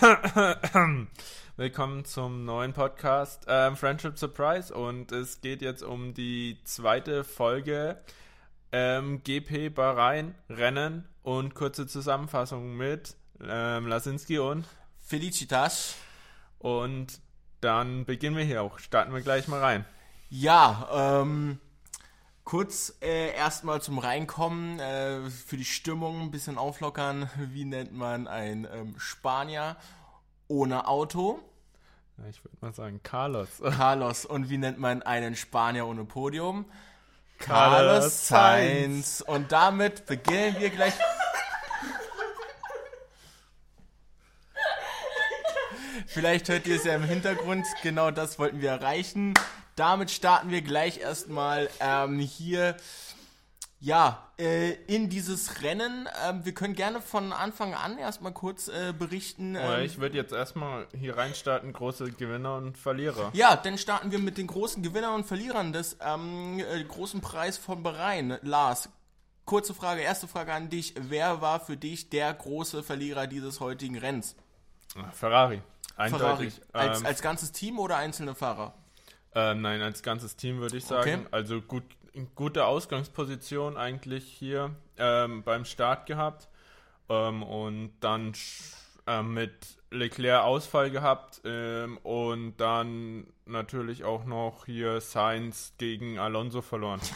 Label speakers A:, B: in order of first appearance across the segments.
A: Willkommen zum neuen Podcast ähm, Friendship Surprise und es geht jetzt um die zweite Folge ähm, GP Bahrain Rennen und kurze Zusammenfassung mit ähm, Lasinski und
B: Felicitas.
A: Und dann beginnen wir hier auch. Starten wir gleich mal rein.
B: Ja, ähm, kurz äh, erstmal zum Reinkommen, äh, für die Stimmung ein bisschen auflockern. Wie nennt man ein ähm, Spanier ohne Auto?
A: Ja, ich würde mal sagen Carlos.
B: Carlos. Und wie nennt man einen Spanier ohne Podium?
A: Carlos
B: Carlos Sainz. Und damit beginnen wir gleich. Vielleicht hört ihr es ja im Hintergrund. Genau das wollten wir erreichen. Damit starten wir gleich erstmal ähm, hier ja, äh, in dieses Rennen. Ähm, wir können gerne von Anfang an erstmal kurz äh, berichten.
A: Aber
B: Ähm,
A: ich würde jetzt erstmal hier reinstarten, große Gewinner und Verlierer.
B: ja, dann starten wir mit den großen Gewinnern und Verlierern des ähm, äh, großen Preis von Bahrain. Lars, kurze Frage, erste Frage an dich. Wer war für dich der große Verlierer dieses heutigen Renns?
A: Ferrari.
B: Ferrari.
A: Eindeutig.
B: Als,
A: ähm,
B: als ganzes Team oder einzelne Fahrer?
A: Ähm, nein, als ganzes Team würde ich sagen.
B: Okay.
A: Also gut, gute Ausgangsposition eigentlich hier ähm, beim Start gehabt ähm, und dann ähm, mit Leclerc Ausfall gehabt ähm, und dann natürlich auch noch hier Sainz gegen Alonso verloren.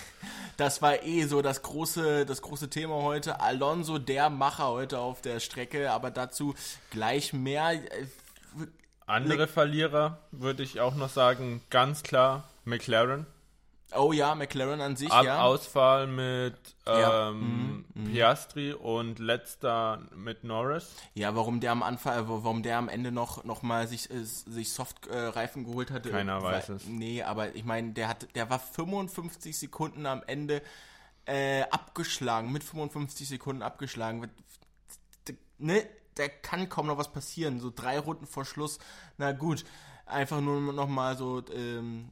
B: Das war eh so das große, das große Thema heute. Alonso, der Macher heute auf der Strecke, aber dazu gleich mehr. Äh,
A: Andere Verlierer würde ich auch noch sagen, ganz klar McLaren.
B: Oh ja, McLaren an sich,
A: Ab
B: ja.
A: Ausfall mit
B: Ja.
A: ähm,
B: Mhm,
A: Piastri und letzter mit Norris.
B: Ja, warum der am Anfang, äh, warum der am Ende noch, noch mal sich, äh, sich Soft-Reifen geholt hatte.
A: Keiner
B: äh,
A: weiß
B: weil-
A: es.
B: Nee, aber ich meine, der hat, der war 55 Sekunden am Ende äh, abgeschlagen, mit 55 Sekunden abgeschlagen. Ne, da kann kaum noch was passieren. So drei Runden vor Schluss, na gut. Einfach nur noch mal so, ähm,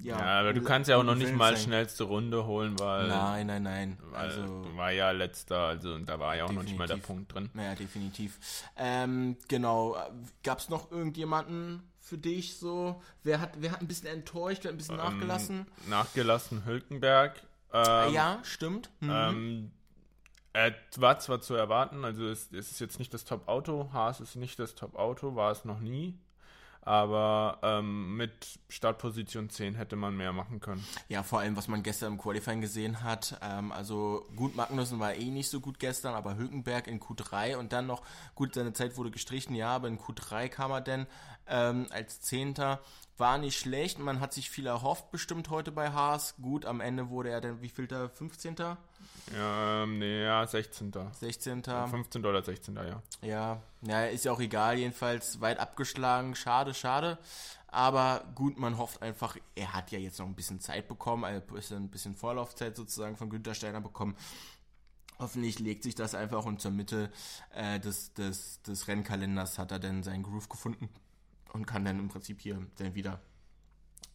B: ja.
A: Ja, aber du kannst ja auch noch nicht mal
B: sein.
A: schnellste Runde holen, weil,
B: Nein, nein, nein. Also,
A: war ja letzter, also da war ja auch noch nicht mal der
B: Definitiv.
A: Punkt drin.
B: Ja, definitiv. Ähm, genau. Gab es noch irgendjemanden für dich so? Wer hat, wer hat ein bisschen enttäuscht, wer hat ein bisschen nachgelassen?
A: Ähm, nachgelassen Hülkenberg. Ähm,
B: ja, stimmt. Mhm.
A: Es war zwar zu erwarten, also es, es ist jetzt nicht das Top-Auto, Haas ist nicht das Top-Auto, war es noch nie. Aber ähm, mit Startposition 10 hätte man mehr machen können.
B: Ja, vor allem, was man gestern im Qualifying gesehen hat. Ähm, also gut, Magnussen war eh nicht so gut gestern, aber Hülkenberg in Q3 und dann noch, gut, seine Zeit wurde gestrichen, ja, aber in Q3 kam er denn ähm, als Zehnter. War nicht schlecht, man hat sich viel erhofft bestimmt heute bei Haas. Gut, am Ende wurde er dann, wie viel da, 15.,
A: Ja, ähm, nee, ja, 16.
B: 16.,
A: 15. oder 16. ja.
B: Ja, ja, ist ja auch egal, jedenfalls weit abgeschlagen. Schade, schade. Aber gut, man hofft einfach, er hat ja jetzt noch ein bisschen Zeit bekommen, ein bisschen, ein bisschen Vorlaufzeit sozusagen von Günther Steiner bekommen. Hoffentlich legt sich das einfach und zur Mitte äh, des, des, des Rennkalenders hat er dann seinen Groove gefunden und kann dann im Prinzip hier dann wieder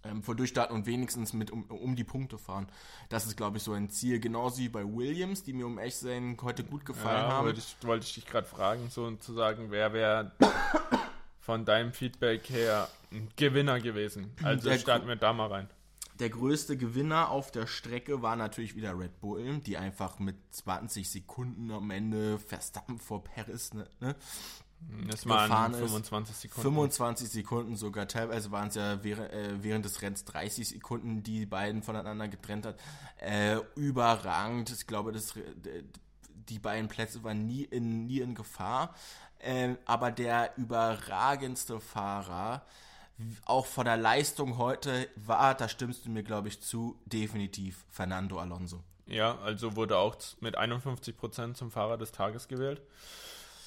B: ähm, vor durchstarten und wenigstens mit um, um die Punkte fahren. Das ist, glaube ich, so ein Ziel. Genauso wie bei Williams, die mir um echt sein heute gut gefallen
A: Ja,
B: haben.
A: wollte ich, wollte ich dich gerade fragen, so zu sagen, wer wäre von deinem Feedback her ein Gewinner gewesen? Also
B: Der
A: starten wir da mal rein.
B: Der größte Gewinner auf der Strecke war natürlich wieder Red Bull, die einfach mit 20 Sekunden am Ende Verstappen vor Paris, ne? ne?
A: Das waren
B: Gefahren ist.
A: 25 Sekunden.
B: 25 Sekunden sogar, teilweise waren es ja während, äh, während des Rennens 30 Sekunden, die die beiden voneinander getrennt hat. Äh, überragend, ich glaube, das, äh, die beiden Plätze waren nie in, nie in Gefahr. Äh, aber der überragendste Fahrer, auch von der Leistung heute, war, da stimmst du mir, glaube ich, zu, definitiv Fernando Alonso.
A: Ja, also wurde auch mit 51% zum Fahrer des Tages gewählt.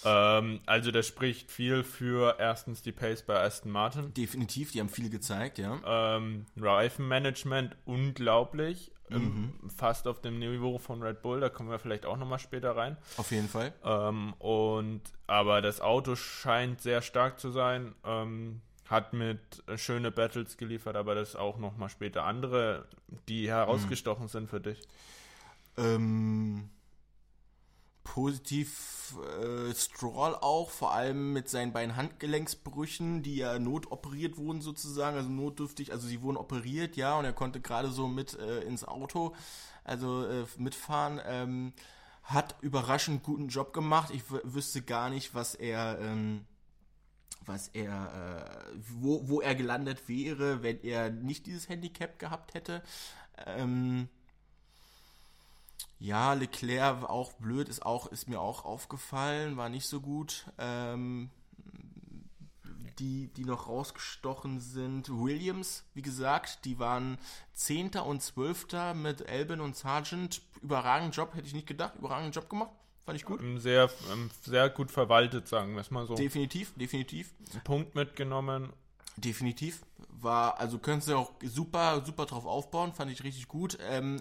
A: Ähm, also das spricht viel für erstens die Pace bei Aston Martin.
B: Definitiv, die haben viel gezeigt, ja.
A: Ähm, Reifenmanagement unglaublich. Ähm, fast auf dem Niveau von Red Bull, da kommen wir vielleicht auch nochmal später rein.
B: Auf jeden Fall.
A: Ähm, und aber das Auto scheint sehr stark zu sein. Ähm, hat mit äh, schöne Battles geliefert, aber das auch nochmal später andere, die herausgestochen sind für dich.
B: Ähm, Positiv äh, Stroll auch, vor allem mit seinen beiden Handgelenksbrüchen, die ja notoperiert wurden sozusagen, also notdürftig, also sie wurden operiert, ja, und er konnte gerade so mit äh, ins Auto, also äh, mitfahren. Ähm, hat überraschend guten Job gemacht. Ich wüsste gar nicht, was er, ähm, was er, äh, wo, wo er gelandet wäre, wenn er nicht dieses Handicap gehabt hätte. Ähm, ja, Leclerc auch blöd, ist auch, ist mir auch aufgefallen, war nicht so gut. Ähm, die, die noch rausgestochen sind. Williams, wie gesagt, die waren Zehnter und Zwölfter mit Albin und Sargent. Überragenden Job, hätte ich nicht gedacht. Überragenden Job gemacht. Fand ich gut.
A: Sehr, sehr gut verwaltet, sagen wir es mal so.
B: Definitiv, definitiv.
A: Punkt mitgenommen.
B: Definitiv. War, also können sie auch super, super drauf aufbauen, fand ich richtig gut. Ähm,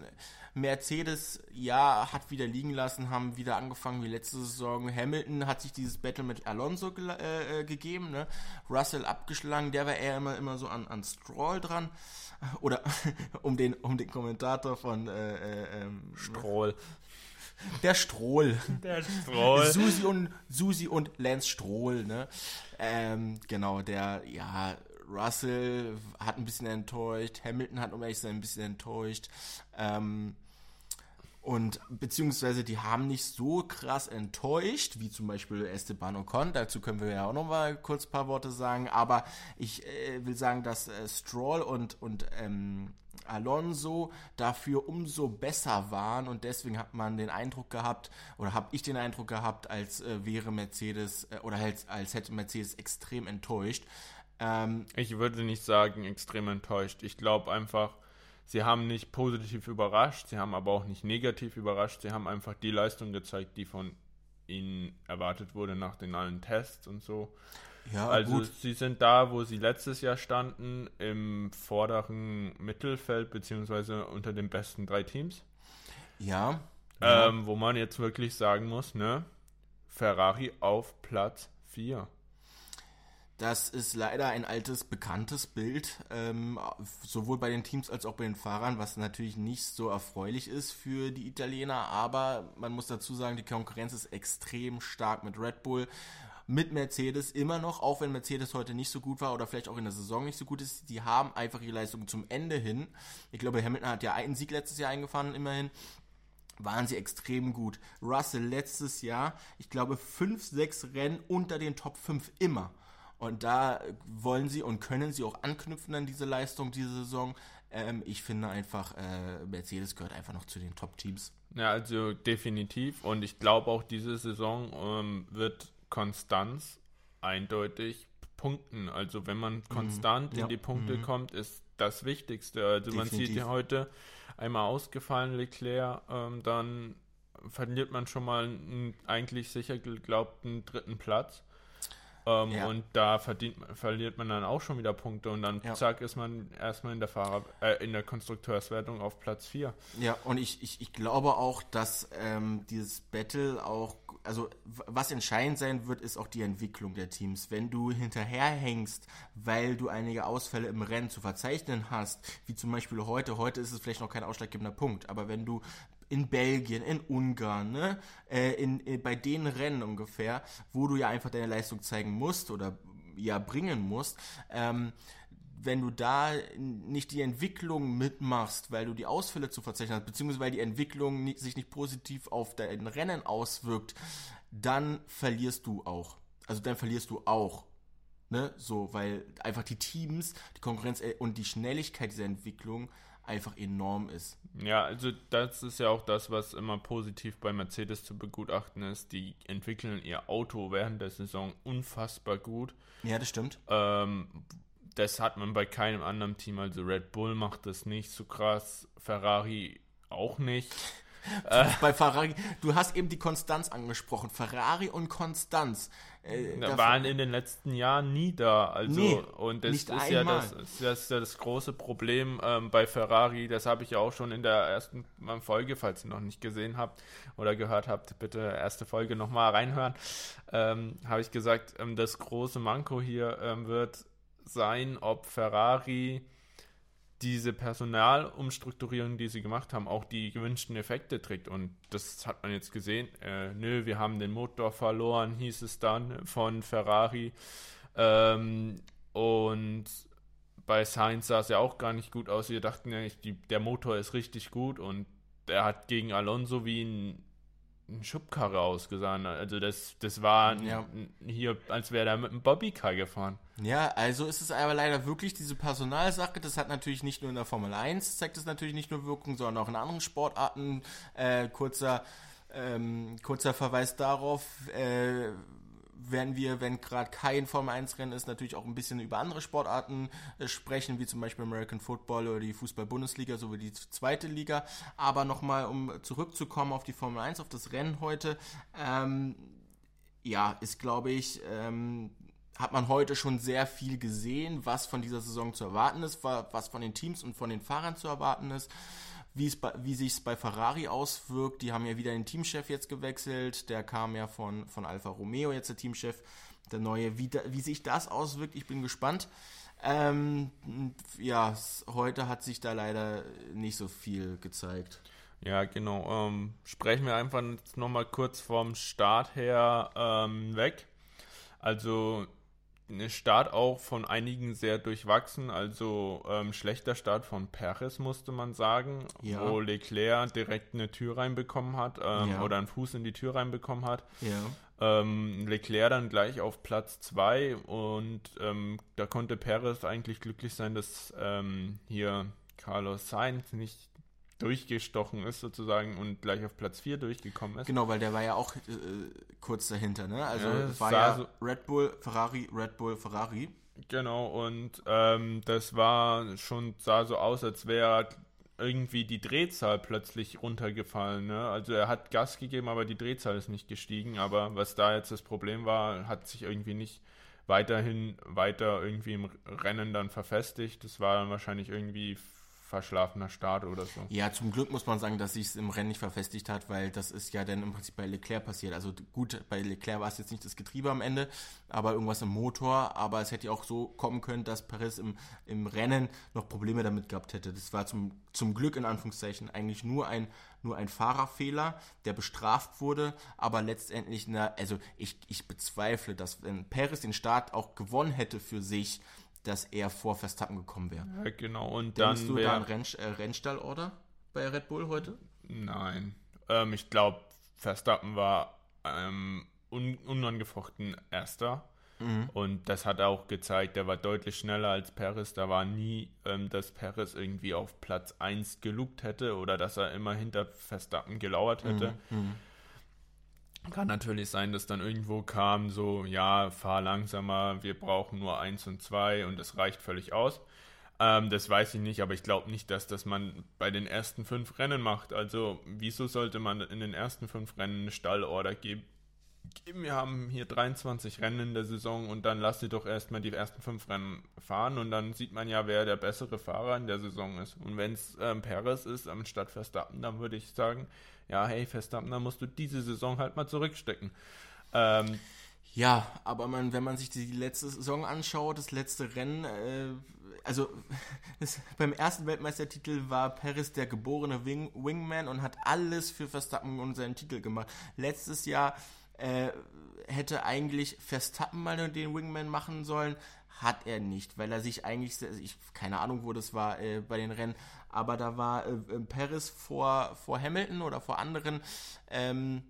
B: Mercedes, ja, hat wieder liegen lassen, haben wieder angefangen wie letzte Saison. Hamilton hat sich dieses Battle mit Alonso ge äh, äh, gegeben, ne? Russell abgeschlagen, der war eher immer, immer so an, an Stroll dran. Oder um den, um den Kommentator von äh, äh, ähm,
A: Stroll.
B: Der Strohl.
A: Der Strohl.
B: Susi und, Susi und Lance Strohl, ne? Ähm, genau, der, ja, Russell hat ein bisschen enttäuscht, Hamilton hat, um ehrlich zu sein, ein bisschen enttäuscht. Ähm, und beziehungsweise die haben nicht so krass enttäuscht, wie zum Beispiel Esteban Ocon. Dazu können wir ja auch noch mal kurz ein paar Worte sagen. Aber ich äh, will sagen, dass äh, Stroll und, und ähm, Alonso dafür umso besser waren. Und deswegen hat man den Eindruck gehabt, oder habe ich den Eindruck gehabt, als äh, wäre Mercedes, äh, oder als, als hätte Mercedes extrem enttäuscht.
A: Ähm, ich würde nicht sagen extrem enttäuscht. Ich glaube einfach, Sie haben nicht positiv überrascht, sie haben aber auch nicht negativ überrascht. Sie haben einfach die Leistung gezeigt, die von ihnen erwartet wurde nach den allen Tests und so. Ja, also gut. sie sind da, wo sie letztes Jahr standen, im vorderen Mittelfeld, beziehungsweise unter den besten drei Teams.
B: Ja.
A: Ähm, ja. Wo man jetzt wirklich sagen muss, ne? Ferrari auf Platz 4.
B: Das ist leider ein altes, bekanntes Bild, ähm, sowohl bei den Teams als auch bei den Fahrern, was natürlich nicht so erfreulich ist für die Italiener. Aber man muss dazu sagen, die Konkurrenz ist extrem stark mit Red Bull, mit Mercedes immer noch, auch wenn Mercedes heute nicht so gut war oder vielleicht auch in der Saison nicht so gut ist. Die haben einfach ihre Leistung zum Ende hin. Ich glaube, Hamilton hat ja einen Sieg letztes Jahr eingefahren, immerhin waren sie extrem gut. Russell letztes Jahr, ich glaube, 5, 6 Rennen unter den Top 5 immer. Und da wollen sie und können sie auch anknüpfen an diese Leistung diese Saison. Ähm, ich finde einfach, äh, Mercedes gehört einfach noch zu den Top-Teams.
A: Ja, also definitiv. Und ich glaube auch, diese Saison ähm, wird Konstanz eindeutig punkten. Also wenn man mhm. konstant mhm. ja. in die Punkte mhm. kommt, ist das Wichtigste. Also definitiv. man sieht ja heute einmal ausgefallen Leclerc, ähm, dann verliert man schon mal einen eigentlich sicher geglaubten dritten Platz. Ähm, ja. Und da verdient, verliert man dann auch schon wieder Punkte und dann ja. zack ist man erstmal in der Fahrer, äh, in der Konstrukteurswertung auf Platz 4.
B: Ja, und ich, ich, ich glaube auch, dass ähm, dieses Battle auch, also was entscheidend sein wird, ist auch die Entwicklung der Teams. Wenn du hinterherhängst, weil du einige Ausfälle im Rennen zu verzeichnen hast, wie zum Beispiel heute, heute ist es vielleicht noch kein ausschlaggebender Punkt, aber wenn du in Belgien, in Ungarn, ne? Äh, in, in, bei den Rennen ungefähr, wo du ja einfach deine Leistung zeigen musst oder ja bringen musst, ähm, wenn du da nicht die Entwicklung mitmachst, weil du die Ausfälle zu verzeichnen hast, beziehungsweise weil die Entwicklung nicht, sich nicht positiv auf dein Rennen auswirkt, dann verlierst du auch. Also dann verlierst du auch. Ne? So, weil einfach die Teams, die Konkurrenz äh, und die Schnelligkeit dieser Entwicklung einfach enorm ist.
A: Ja, also das ist ja auch das, was immer positiv bei Mercedes zu begutachten ist. Die entwickeln ihr Auto während der Saison unfassbar gut.
B: Ja, das stimmt.
A: Ähm, das hat man bei keinem anderen Team. Also Red Bull macht das nicht so krass, Ferrari auch nicht.
B: Bei Ferrari, du hast eben die Konstanz angesprochen. Ferrari und Konstanz.
A: Äh, waren in den letzten Jahren nie da. Also, nee, und das ist ja das, ist ja das große Problem ähm, bei Ferrari. Das habe ich ja auch schon in der ersten Folge, falls ihr noch nicht gesehen habt oder gehört habt, bitte erste Folge nochmal reinhören. Ähm, habe ich gesagt, ähm, das große Manko hier ähm, wird sein, ob Ferrari diese Personalumstrukturierung, die sie gemacht haben, auch die gewünschten Effekte trägt. Und das hat man jetzt gesehen. Äh, nö, wir haben den Motor verloren, hieß es dann von Ferrari. Ähm, und bei Sainz sah es ja auch gar nicht gut aus. Wir dachten ja, der Motor ist richtig gut und er hat gegen Alonso wie ein Schubkarre ausgesehen. Also das, das war ja. hier, als wäre er mit einem Bobbycar gefahren.
B: Ja, also ist es aber leider wirklich diese Personalsache. Das hat natürlich nicht nur in der Formel 1, zeigt es natürlich nicht nur Wirkung, sondern auch in anderen Sportarten. Äh, kurzer, ähm, kurzer Verweis darauf, äh, werden wir, wenn gerade kein Formel 1 Rennen ist, natürlich auch ein bisschen über andere Sportarten äh, sprechen, wie zum Beispiel American Football oder die Fußball-Bundesliga sowie die zweite Liga. Aber nochmal, um zurückzukommen auf die Formel 1, auf das Rennen heute, ähm, ja, ist glaube ich, ähm, hat man heute schon sehr viel gesehen, was von dieser Saison zu erwarten ist, was von den Teams und von den Fahrern zu erwarten ist wie, es bei, wie sich es bei Ferrari auswirkt. Die haben ja wieder den Teamchef jetzt gewechselt. Der kam ja von, von Alfa Romeo, jetzt der Teamchef, der neue. Wie, da, wie sich das auswirkt, ich bin gespannt. Ähm, ja, heute hat sich da leider nicht so viel gezeigt.
A: Ja, genau. Ähm, sprechen wir einfach nochmal kurz vom Start her ähm, weg. Also Start auch von einigen sehr durchwachsen, also ähm, schlechter Start von Perez, musste man sagen, ja. wo Leclerc direkt eine Tür reinbekommen hat ähm, ja. oder einen Fuß in die Tür reinbekommen hat. Ja. Ähm, Leclerc dann gleich auf Platz 2 und ähm, da konnte Perez eigentlich glücklich sein, dass ähm, hier Carlos Sainz nicht durchgestochen ist sozusagen und gleich auf Platz 4 durchgekommen ist.
B: Genau, weil der war ja auch äh, kurz dahinter, ne? Also ja, war ja so Red Bull, Ferrari, Red Bull, Ferrari.
A: Genau, und ähm, das war schon, sah so aus, als wäre irgendwie die Drehzahl plötzlich runtergefallen. Ne? Also er hat Gas gegeben, aber die Drehzahl ist nicht gestiegen. Aber was da jetzt das Problem war, hat sich irgendwie nicht weiterhin weiter irgendwie im Rennen dann verfestigt. Das war dann wahrscheinlich irgendwie verschlafener Start oder so.
B: Ja, zum Glück muss man sagen, dass sich es im Rennen nicht verfestigt hat, weil das ist ja dann im Prinzip bei Leclerc passiert. Also gut, bei Leclerc war es jetzt nicht das Getriebe am Ende, aber irgendwas im Motor. Aber es hätte ja auch so kommen können, dass Paris im, im Rennen noch Probleme damit gehabt hätte. Das war zum, zum Glück in Anführungszeichen eigentlich nur ein, nur ein Fahrerfehler, der bestraft wurde, aber letztendlich, na, also ich, ich bezweifle, dass wenn Paris den Start auch gewonnen hätte für sich, dass er vor Verstappen gekommen wäre.
A: Ja, genau. Und
B: Denkst
A: dann
B: du da an Renn, äh, Rennstallorder bei Red Bull heute?
A: Nein. Ähm, ich glaube, Verstappen war ähm, un unangefochten Erster. Mhm. Und das hat auch gezeigt, der war deutlich schneller als Paris. Da war nie, ähm, dass Paris irgendwie auf Platz 1 gelugt hätte oder dass er immer hinter Verstappen gelauert hätte. Mhm. Kann natürlich sein, dass dann irgendwo kam, so, ja, fahr langsamer, wir brauchen nur eins und zwei und das reicht völlig aus. Ähm, das weiß ich nicht, aber ich glaube nicht, dass das man bei den ersten fünf Rennen macht. Also, wieso sollte man in den ersten fünf Rennen eine Stallorder geben? Wir haben hier 23 Rennen in der Saison und dann lass sie doch erstmal die ersten fünf Rennen fahren und dann sieht man ja, wer der bessere Fahrer in der Saison ist. Und wenn es ähm, Perez ist, anstatt Verstappen, dann würde ich sagen, ja, hey, Verstappen, da musst du diese Saison halt mal zurückstecken. Ähm,
B: ja, aber man, wenn man sich die letzte Saison anschaut, das letzte Rennen, äh, also das, beim ersten Weltmeistertitel war Paris der geborene Wing, Wingman und hat alles für Verstappen und seinen Titel gemacht. Letztes Jahr äh, hätte eigentlich Verstappen mal den Wingman machen sollen, hat er nicht, weil er sich eigentlich, ich keine Ahnung, wo das war äh, bei den Rennen, aber da war äh, äh, Paris vor, vor Hamilton oder vor anderen. Ähm,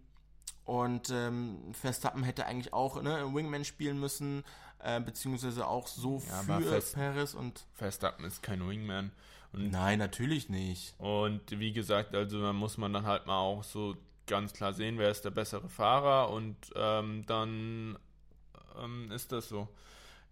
B: und ähm, Verstappen hätte eigentlich auch ne, Wingman spielen müssen, äh, beziehungsweise auch so ja, für Fest, Paris und.
A: Verstappen ist kein Wingman.
B: Und, Nein, natürlich nicht.
A: Und wie gesagt, also da muss man dann halt mal auch so ganz klar sehen, wer ist der bessere Fahrer und ähm, dann ähm, ist das so.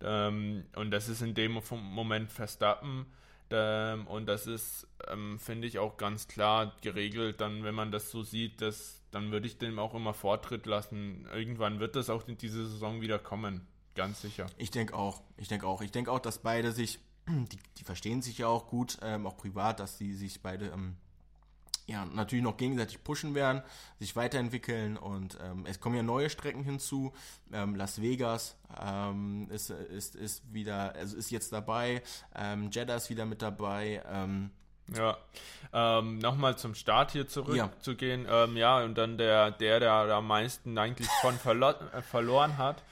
A: Ähm, und das ist in dem Moment Verstappen. Ähm, und das ist, ähm, finde ich, auch ganz klar geregelt. Dann, wenn man das so sieht, dass, dann würde ich dem auch immer Vortritt lassen. Irgendwann wird das auch in diese Saison wieder kommen. Ganz sicher.
B: Ich denke auch. Ich denke auch. Ich denke auch, dass beide sich, die, die verstehen sich ja auch gut, ähm, auch privat, dass sie sich beide ähm, ja, natürlich noch gegenseitig pushen werden, sich weiterentwickeln und ähm, es kommen ja neue Strecken hinzu. Ähm, Las Vegas ähm, ist, ist, ist wieder, also ist jetzt dabei, ähm, Jeddah ist wieder mit dabei. Ähm,
A: ja, ähm, nochmal zum Start hier zurückzugehen. Ja. Ähm, ja, und dann der, der, der am meisten eigentlich von verlo äh, verloren hat,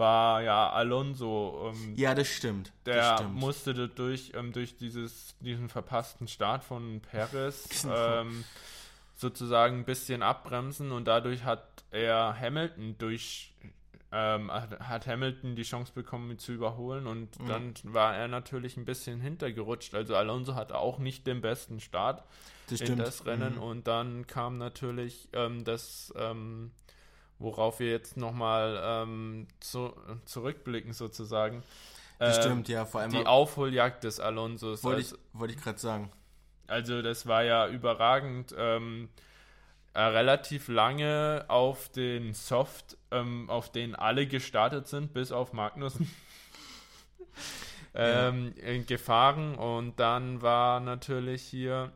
A: war ja Alonso.
B: Ähm, ja, das stimmt.
A: Der
B: das stimmt.
A: musste durch, ähm, durch dieses, diesen verpassten Start von Perez genau. ähm, sozusagen ein bisschen abbremsen und dadurch hat er Hamilton durch ähm, hat Hamilton die Chance bekommen, ihn zu überholen und mhm. dann war er natürlich ein bisschen hintergerutscht. Also Alonso hatte auch nicht den besten Start das in das Rennen mhm. und dann kam natürlich ähm, das, ähm, worauf wir jetzt nochmal ähm, zu, zurückblicken sozusagen.
B: Das ähm, stimmt, ja, vor allem
A: die Aufholjagd des Alonsos.
B: Wollte also, ich, wollt ich gerade sagen.
A: Also das war ja überragend. Ähm, äh, relativ lange auf den Soft, ähm, auf den alle gestartet sind, bis auf Magnussen. ähm, ja. gefahren und dann war natürlich hier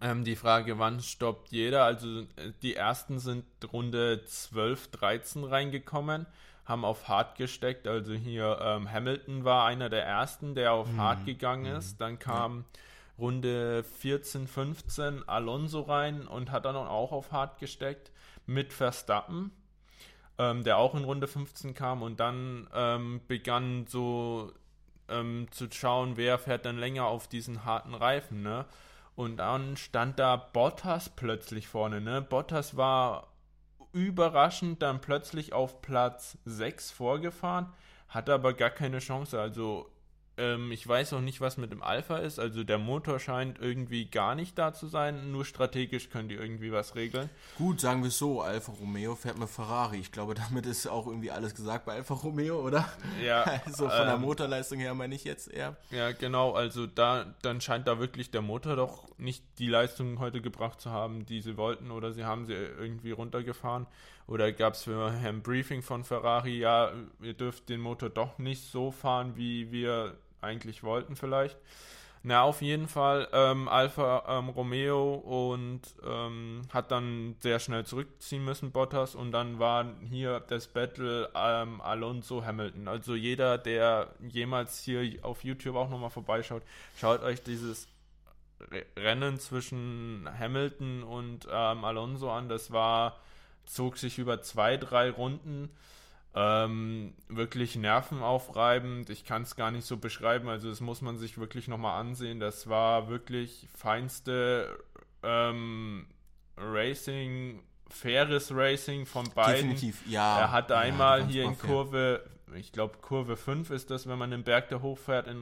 A: ähm, die Frage, wann stoppt jeder? Also äh, die ersten sind Runde 12, 13 reingekommen, haben auf Hard gesteckt. Also hier ähm, Hamilton war einer der ersten, der auf mhm. Hard gegangen ist. Mhm. Dann kam. Runde 14, 15 Alonso rein und hat dann auch auf Hard gesteckt mit Verstappen, ähm, der auch in Runde 15 kam und dann ähm, begann so ähm, zu schauen, wer fährt dann länger auf diesen harten Reifen, ne? Und dann stand da Bottas plötzlich vorne, ne? Bottas war überraschend dann plötzlich auf Platz 6 vorgefahren, hatte aber gar keine Chance. Also ähm, ich weiß auch nicht, was mit dem Alpha ist. Also der Motor scheint irgendwie gar nicht da zu sein. Nur strategisch können die irgendwie was regeln.
B: Gut, sagen wir es so. Alfa Romeo fährt mit Ferrari. Ich glaube, damit ist auch irgendwie alles gesagt bei Alfa Romeo, oder?
A: Ja.
B: Also von ähm, der Motorleistung her meine ich jetzt eher.
A: Ja, genau. Also da, dann scheint da wirklich der Motor doch nicht die Leistung heute gebracht zu haben, die sie wollten. Oder sie haben sie irgendwie runtergefahren. Oder gab es für ein Briefing von Ferrari, ja, ihr dürft den Motor doch nicht so fahren, wie wir eigentlich wollten vielleicht. Na, auf jeden Fall ähm, Alfa ähm, Romeo und ähm, hat dann sehr schnell zurückziehen müssen, Bottas, und dann war hier das Battle ähm, Alonso Hamilton. Also jeder, der jemals hier auf YouTube auch nochmal vorbeischaut, schaut euch dieses Rennen zwischen Hamilton und ähm, Alonso an. Das war, zog sich über zwei, drei Runden. Ähm, wirklich nervenaufreibend. Ich kann es gar nicht so beschreiben. Also das muss man sich wirklich nochmal ansehen. Das war wirklich feinste ähm, Racing, faires Racing von beiden.
B: Definitiv, ja.
A: Er hat einmal ja, hier in Kurve, ich glaube Kurve 5 ist das, wenn man den Berg da hochfährt in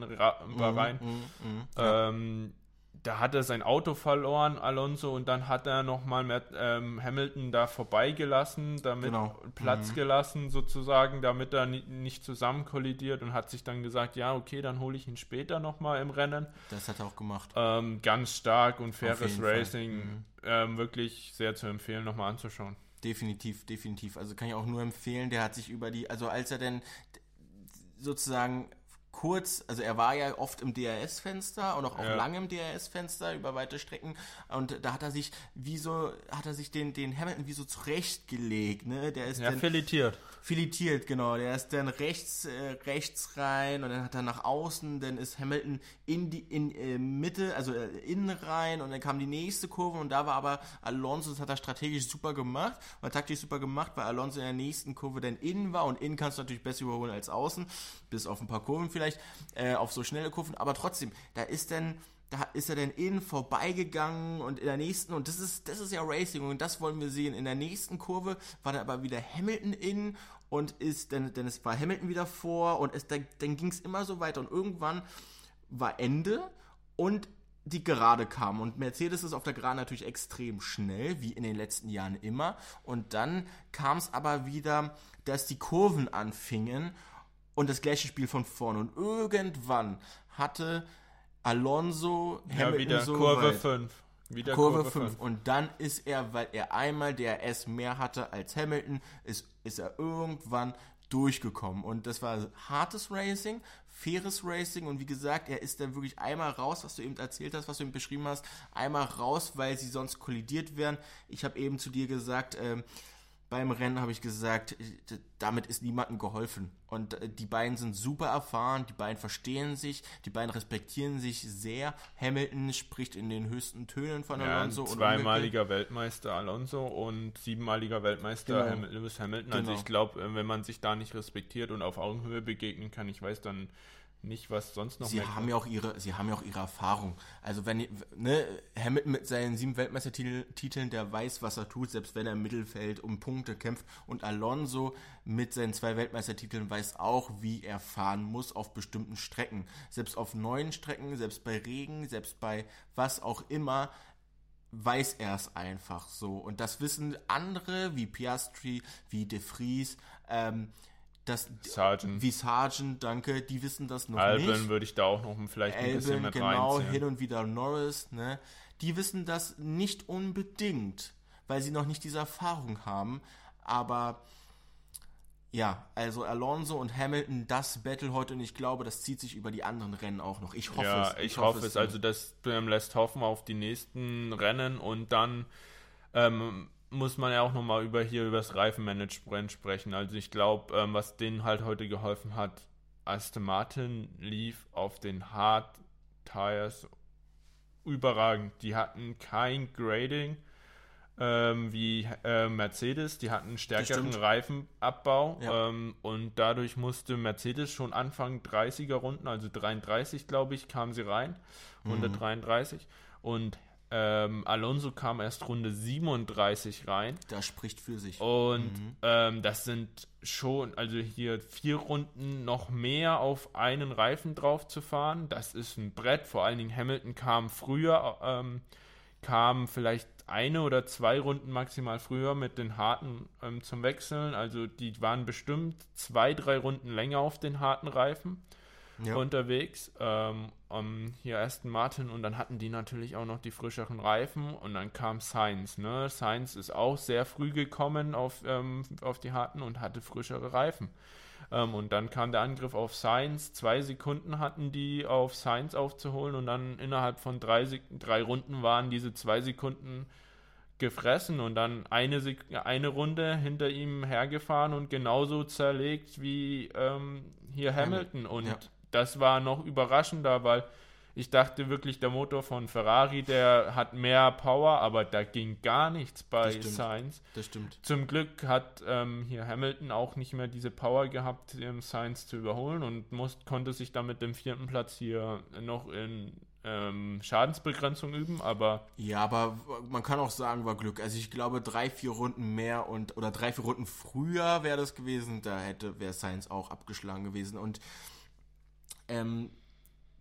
A: Bahrain. Mm, mm, mm, ja. ähm, da hat er sein Auto verloren, Alonso, und dann hat er nochmal ähm, Hamilton da vorbeigelassen, damit genau. Platz mhm. gelassen sozusagen, damit er nicht zusammen kollidiert und hat sich dann gesagt, ja, okay, dann hole ich ihn später nochmal im Rennen.
B: Das hat er auch gemacht.
A: Ähm, ganz stark und faires Racing, mhm. ähm, wirklich sehr zu empfehlen, nochmal anzuschauen.
B: Definitiv, definitiv. Also kann ich auch nur empfehlen, der hat sich über die, also als er denn sozusagen kurz, also er war ja oft im DRS-Fenster und auch, auch ja. lange im DRS-Fenster über weite Strecken und da hat er sich wie so, hat er sich den, den Hamilton wie so zurechtgelegt, ne? Der ist
A: ja, dann, filetiert.
B: Filetiert, genau. Der ist dann rechts, äh, rechts rein und dann hat er nach außen, dann ist Hamilton in die in äh, Mitte, also äh, innen rein und dann kam die nächste Kurve und da war aber Alonso, das hat er strategisch super gemacht, war taktisch super gemacht, weil Alonso in der nächsten Kurve dann innen war und innen kannst du natürlich besser überholen als außen, bis auf ein paar Kurven vielleicht, äh, auf so schnelle Kurven, aber trotzdem, da ist dann da ist er dann innen vorbeigegangen und in der nächsten, und das ist, das ist ja Racing und das wollen wir sehen. In der nächsten Kurve war dann aber wieder Hamilton innen und ist, dann, dann ist, war Hamilton wieder vor und es, dann, dann ging es immer so weiter und irgendwann war Ende und die Gerade kam. Und Mercedes ist auf der Gerade natürlich extrem schnell, wie in den letzten Jahren immer. Und dann kam es aber wieder, dass die Kurven anfingen und das gleiche Spiel von vorne. Und irgendwann hatte Alonso
A: ja, wieder so Kurve 5.
B: Wieder Kurve 5. Und dann ist er, weil er einmal DRS mehr hatte als Hamilton, ist, ist er irgendwann durchgekommen. Und das war hartes Racing, faires Racing und wie gesagt, er ist dann wirklich einmal raus, was du eben erzählt hast, was du eben beschrieben hast, einmal raus, weil sie sonst kollidiert wären. Ich habe eben zu dir gesagt, ähm, beim Rennen habe ich gesagt, damit ist niemandem geholfen. Und äh, die beiden sind super erfahren, die beiden verstehen sich, die beiden respektieren sich sehr. Hamilton spricht in den höchsten Tönen von
A: ja,
B: Alonso.
A: Zweimaliger Weltmeister Alonso und siebenmaliger Weltmeister genau. Lewis Hamilton. Also genau. ich glaube, äh, wenn man sich da nicht respektiert und auf Augenhöhe begegnen kann, ich weiß dann nicht, was sonst noch
B: sie haben ja auch ihre Sie haben ja auch ihre Erfahrung. Also wenn ne, Hamilton mit seinen sieben Weltmeistertiteln, der weiß, was er tut, selbst wenn er im Mittelfeld um Punkte kämpft. Und Alonso mit seinen zwei Weltmeistertiteln weiß auch, wie er fahren muss auf bestimmten Strecken. Selbst auf neuen Strecken, selbst bei Regen, selbst bei was auch immer, weiß er es einfach so. Und das wissen andere wie Piastri, wie De Vries, ähm, das,
A: Sargent.
B: Wie Sargent, danke, die wissen das noch
A: Alben nicht. Alben würde ich da auch noch vielleicht ein Alben, bisschen mit genau,
B: reinziehen. hin und wieder Norris, ne? Die wissen das nicht unbedingt, weil sie noch nicht diese Erfahrung haben. Aber ja, also Alonso und Hamilton, das Battle heute und ich glaube, das zieht sich über die anderen Rennen auch noch. Ich hoffe
A: ja, es. Ich, ich hoffe, hoffe es. Also das lässt hoffen auf die nächsten Rennen und dann ähm, muss man ja auch nochmal über hier über das Reifenmanagement sprechen. Also ich glaube, ähm, was denen halt heute geholfen hat, Aston Martin lief auf den Hard Tires überragend. Die hatten kein Grading ähm, wie äh, Mercedes, die hatten stärkeren Reifenabbau ja. ähm, und dadurch musste Mercedes schon Anfang 30er Runden, also 33 glaube ich, kamen sie rein, mhm. 133 und ähm, Alonso kam erst Runde 37 rein.
B: Das spricht für sich.
A: Und mhm. ähm, das sind schon, also hier vier Runden noch mehr auf einen Reifen drauf zu fahren. Das ist ein Brett. Vor allen Dingen Hamilton kam früher, ähm, kam vielleicht eine oder zwei Runden maximal früher mit den harten ähm, zum Wechseln. Also die waren bestimmt zwei, drei Runden länger auf den harten Reifen ja. unterwegs. Ähm, um, hier Aston Martin und dann hatten die natürlich auch noch die frischeren Reifen und dann kam Sainz. Ne? Sainz ist auch sehr früh gekommen auf, ähm, auf die harten und hatte frischere Reifen. Ähm, und dann kam der Angriff auf Sainz. Zwei Sekunden hatten die auf Sainz aufzuholen und dann innerhalb von drei, drei Runden waren diese zwei Sekunden gefressen und dann eine, eine Runde hinter ihm hergefahren und genauso zerlegt wie ähm, hier Hamilton. Und ja das war noch überraschender, weil ich dachte wirklich, der Motor von Ferrari, der hat mehr Power, aber da ging gar nichts bei
B: das
A: Sainz.
B: Das stimmt.
A: Zum Glück hat ähm, hier Hamilton auch nicht mehr diese Power gehabt, um Sainz zu überholen und muss, konnte sich dann mit dem vierten Platz hier noch in ähm, Schadensbegrenzung üben, aber.
B: Ja, aber man kann auch sagen, war Glück. Also ich glaube, drei, vier Runden mehr und oder drei, vier Runden früher wäre das gewesen, da hätte wäre Sainz auch abgeschlagen gewesen. Und ähm,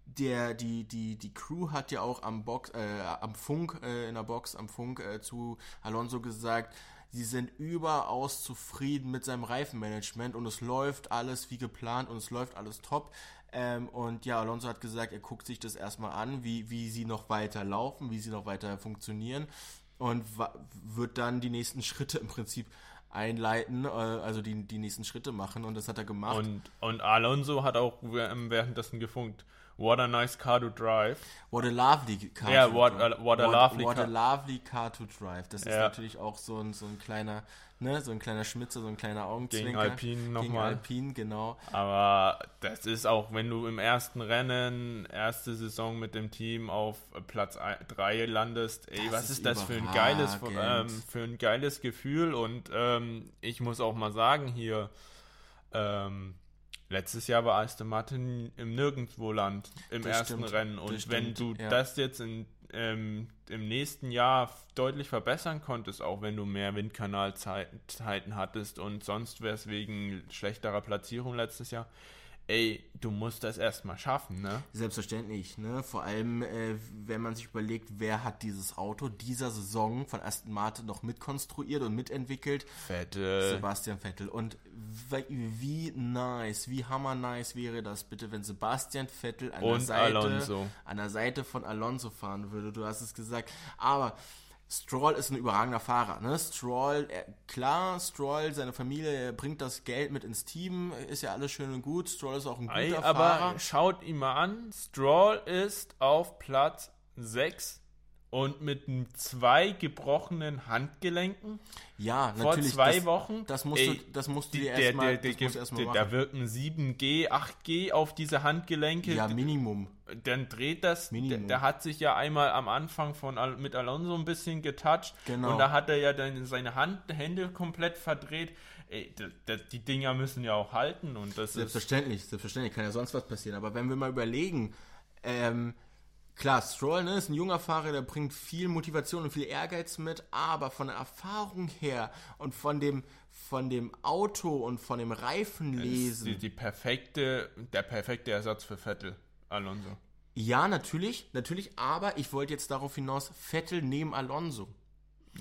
B: der, die, die, die Crew hat ja auch am Box, äh, am Funk, äh, in der Box, am Funk äh, zu Alonso gesagt, sie sind überaus zufrieden mit seinem Reifenmanagement und es läuft alles wie geplant und es läuft alles top. Ähm, und ja, Alonso hat gesagt, er guckt sich das erstmal an, wie, wie sie noch weiter laufen, wie sie noch weiter funktionieren und wird dann die nächsten Schritte im Prinzip einleiten, äh, also die, die nächsten Schritte machen und das hat er gemacht.
A: Und, und Alonso hat auch währenddessen gefunkt. What a nice car to drive.
B: What a lovely car
A: ja, to what, drive. A, what a lovely
B: what, what a lovely car to drive. Das ist natürlich auch so ein, so ein kleiner ne, so ein kleiner Schmitzer, so ein kleiner Augenzwinker.
A: Gegen Alpine nochmal. Gegen
B: Alpine, genau.
A: Aber das ist auch, wenn du im ersten Rennen, erste Saison mit dem Team auf Platz 3 landest, ey, das was ist, ist das für ein geiles, ähm, für ein geiles Gefühl und ähm, ich muss auch mal sagen hier, ähm, Letztes Jahr war Aston Martin im Nirgendwoland im das ersten stimmt, Rennen. Und wenn stimmt, du ja. das jetzt in ähm, im nächsten Jahr deutlich verbessern konntest, auch wenn du mehr Windkanalzeiten hattest und sonst wäre es wegen schlechterer Platzierung letztes Jahr, ey, du musst das erstmal schaffen, ne?
B: Selbstverständlich, ne? Vor allem, äh, wenn man sich überlegt, wer hat dieses Auto dieser Saison von Aston Martin noch mitkonstruiert und mitentwickelt?
A: Vettel.
B: Sebastian Vettel. Und wie nice, wie hammer nice wäre das bitte, wenn Sebastian Vettel an,
A: und
B: der, Seite,
A: Alonso.
B: an der Seite von Alonso fahren würde. Du hast es gesagt. Aber Stroll ist ein überragender Fahrer. Ne? Stroll, er, klar, Stroll, seine Familie, er bringt das Geld mit ins Team, ist ja alles schön und gut. Stroll ist auch ein guter
A: Ey,
B: Fahrer.
A: aber schaut ihn mal an. Stroll ist auf Platz 6 und mit zwei gebrochenen Handgelenken
B: ja,
A: vor zwei
B: das,
A: Wochen.
B: Das musst,
A: Ey,
B: du, das musst du dir erstmal erst machen.
A: da wirken 7G, 8G auf diese Handgelenke.
B: Ja, Minimum.
A: dann dreht das. Der,
B: Minimum.
A: der hat sich ja einmal am Anfang von mit Alonso ein bisschen getoucht.
B: Genau.
A: Und da hat er ja dann seine Hand, Hände komplett verdreht. Ey, die Dinger müssen ja auch halten und das ist.
B: Selbstverständlich, selbstverständlich, kann ja sonst was passieren. Aber wenn wir mal überlegen, ähm, klar, Stroll ne, ist ein junger Fahrer, der bringt viel Motivation und viel Ehrgeiz mit, aber von der Erfahrung her und von dem, von dem Auto und von dem Reifenlesen.
A: die, die perfekte, der perfekte Ersatz für Vettel, Alonso.
B: ja, natürlich, natürlich, aber ich wollte jetzt darauf hinaus, Vettel neben Alonso.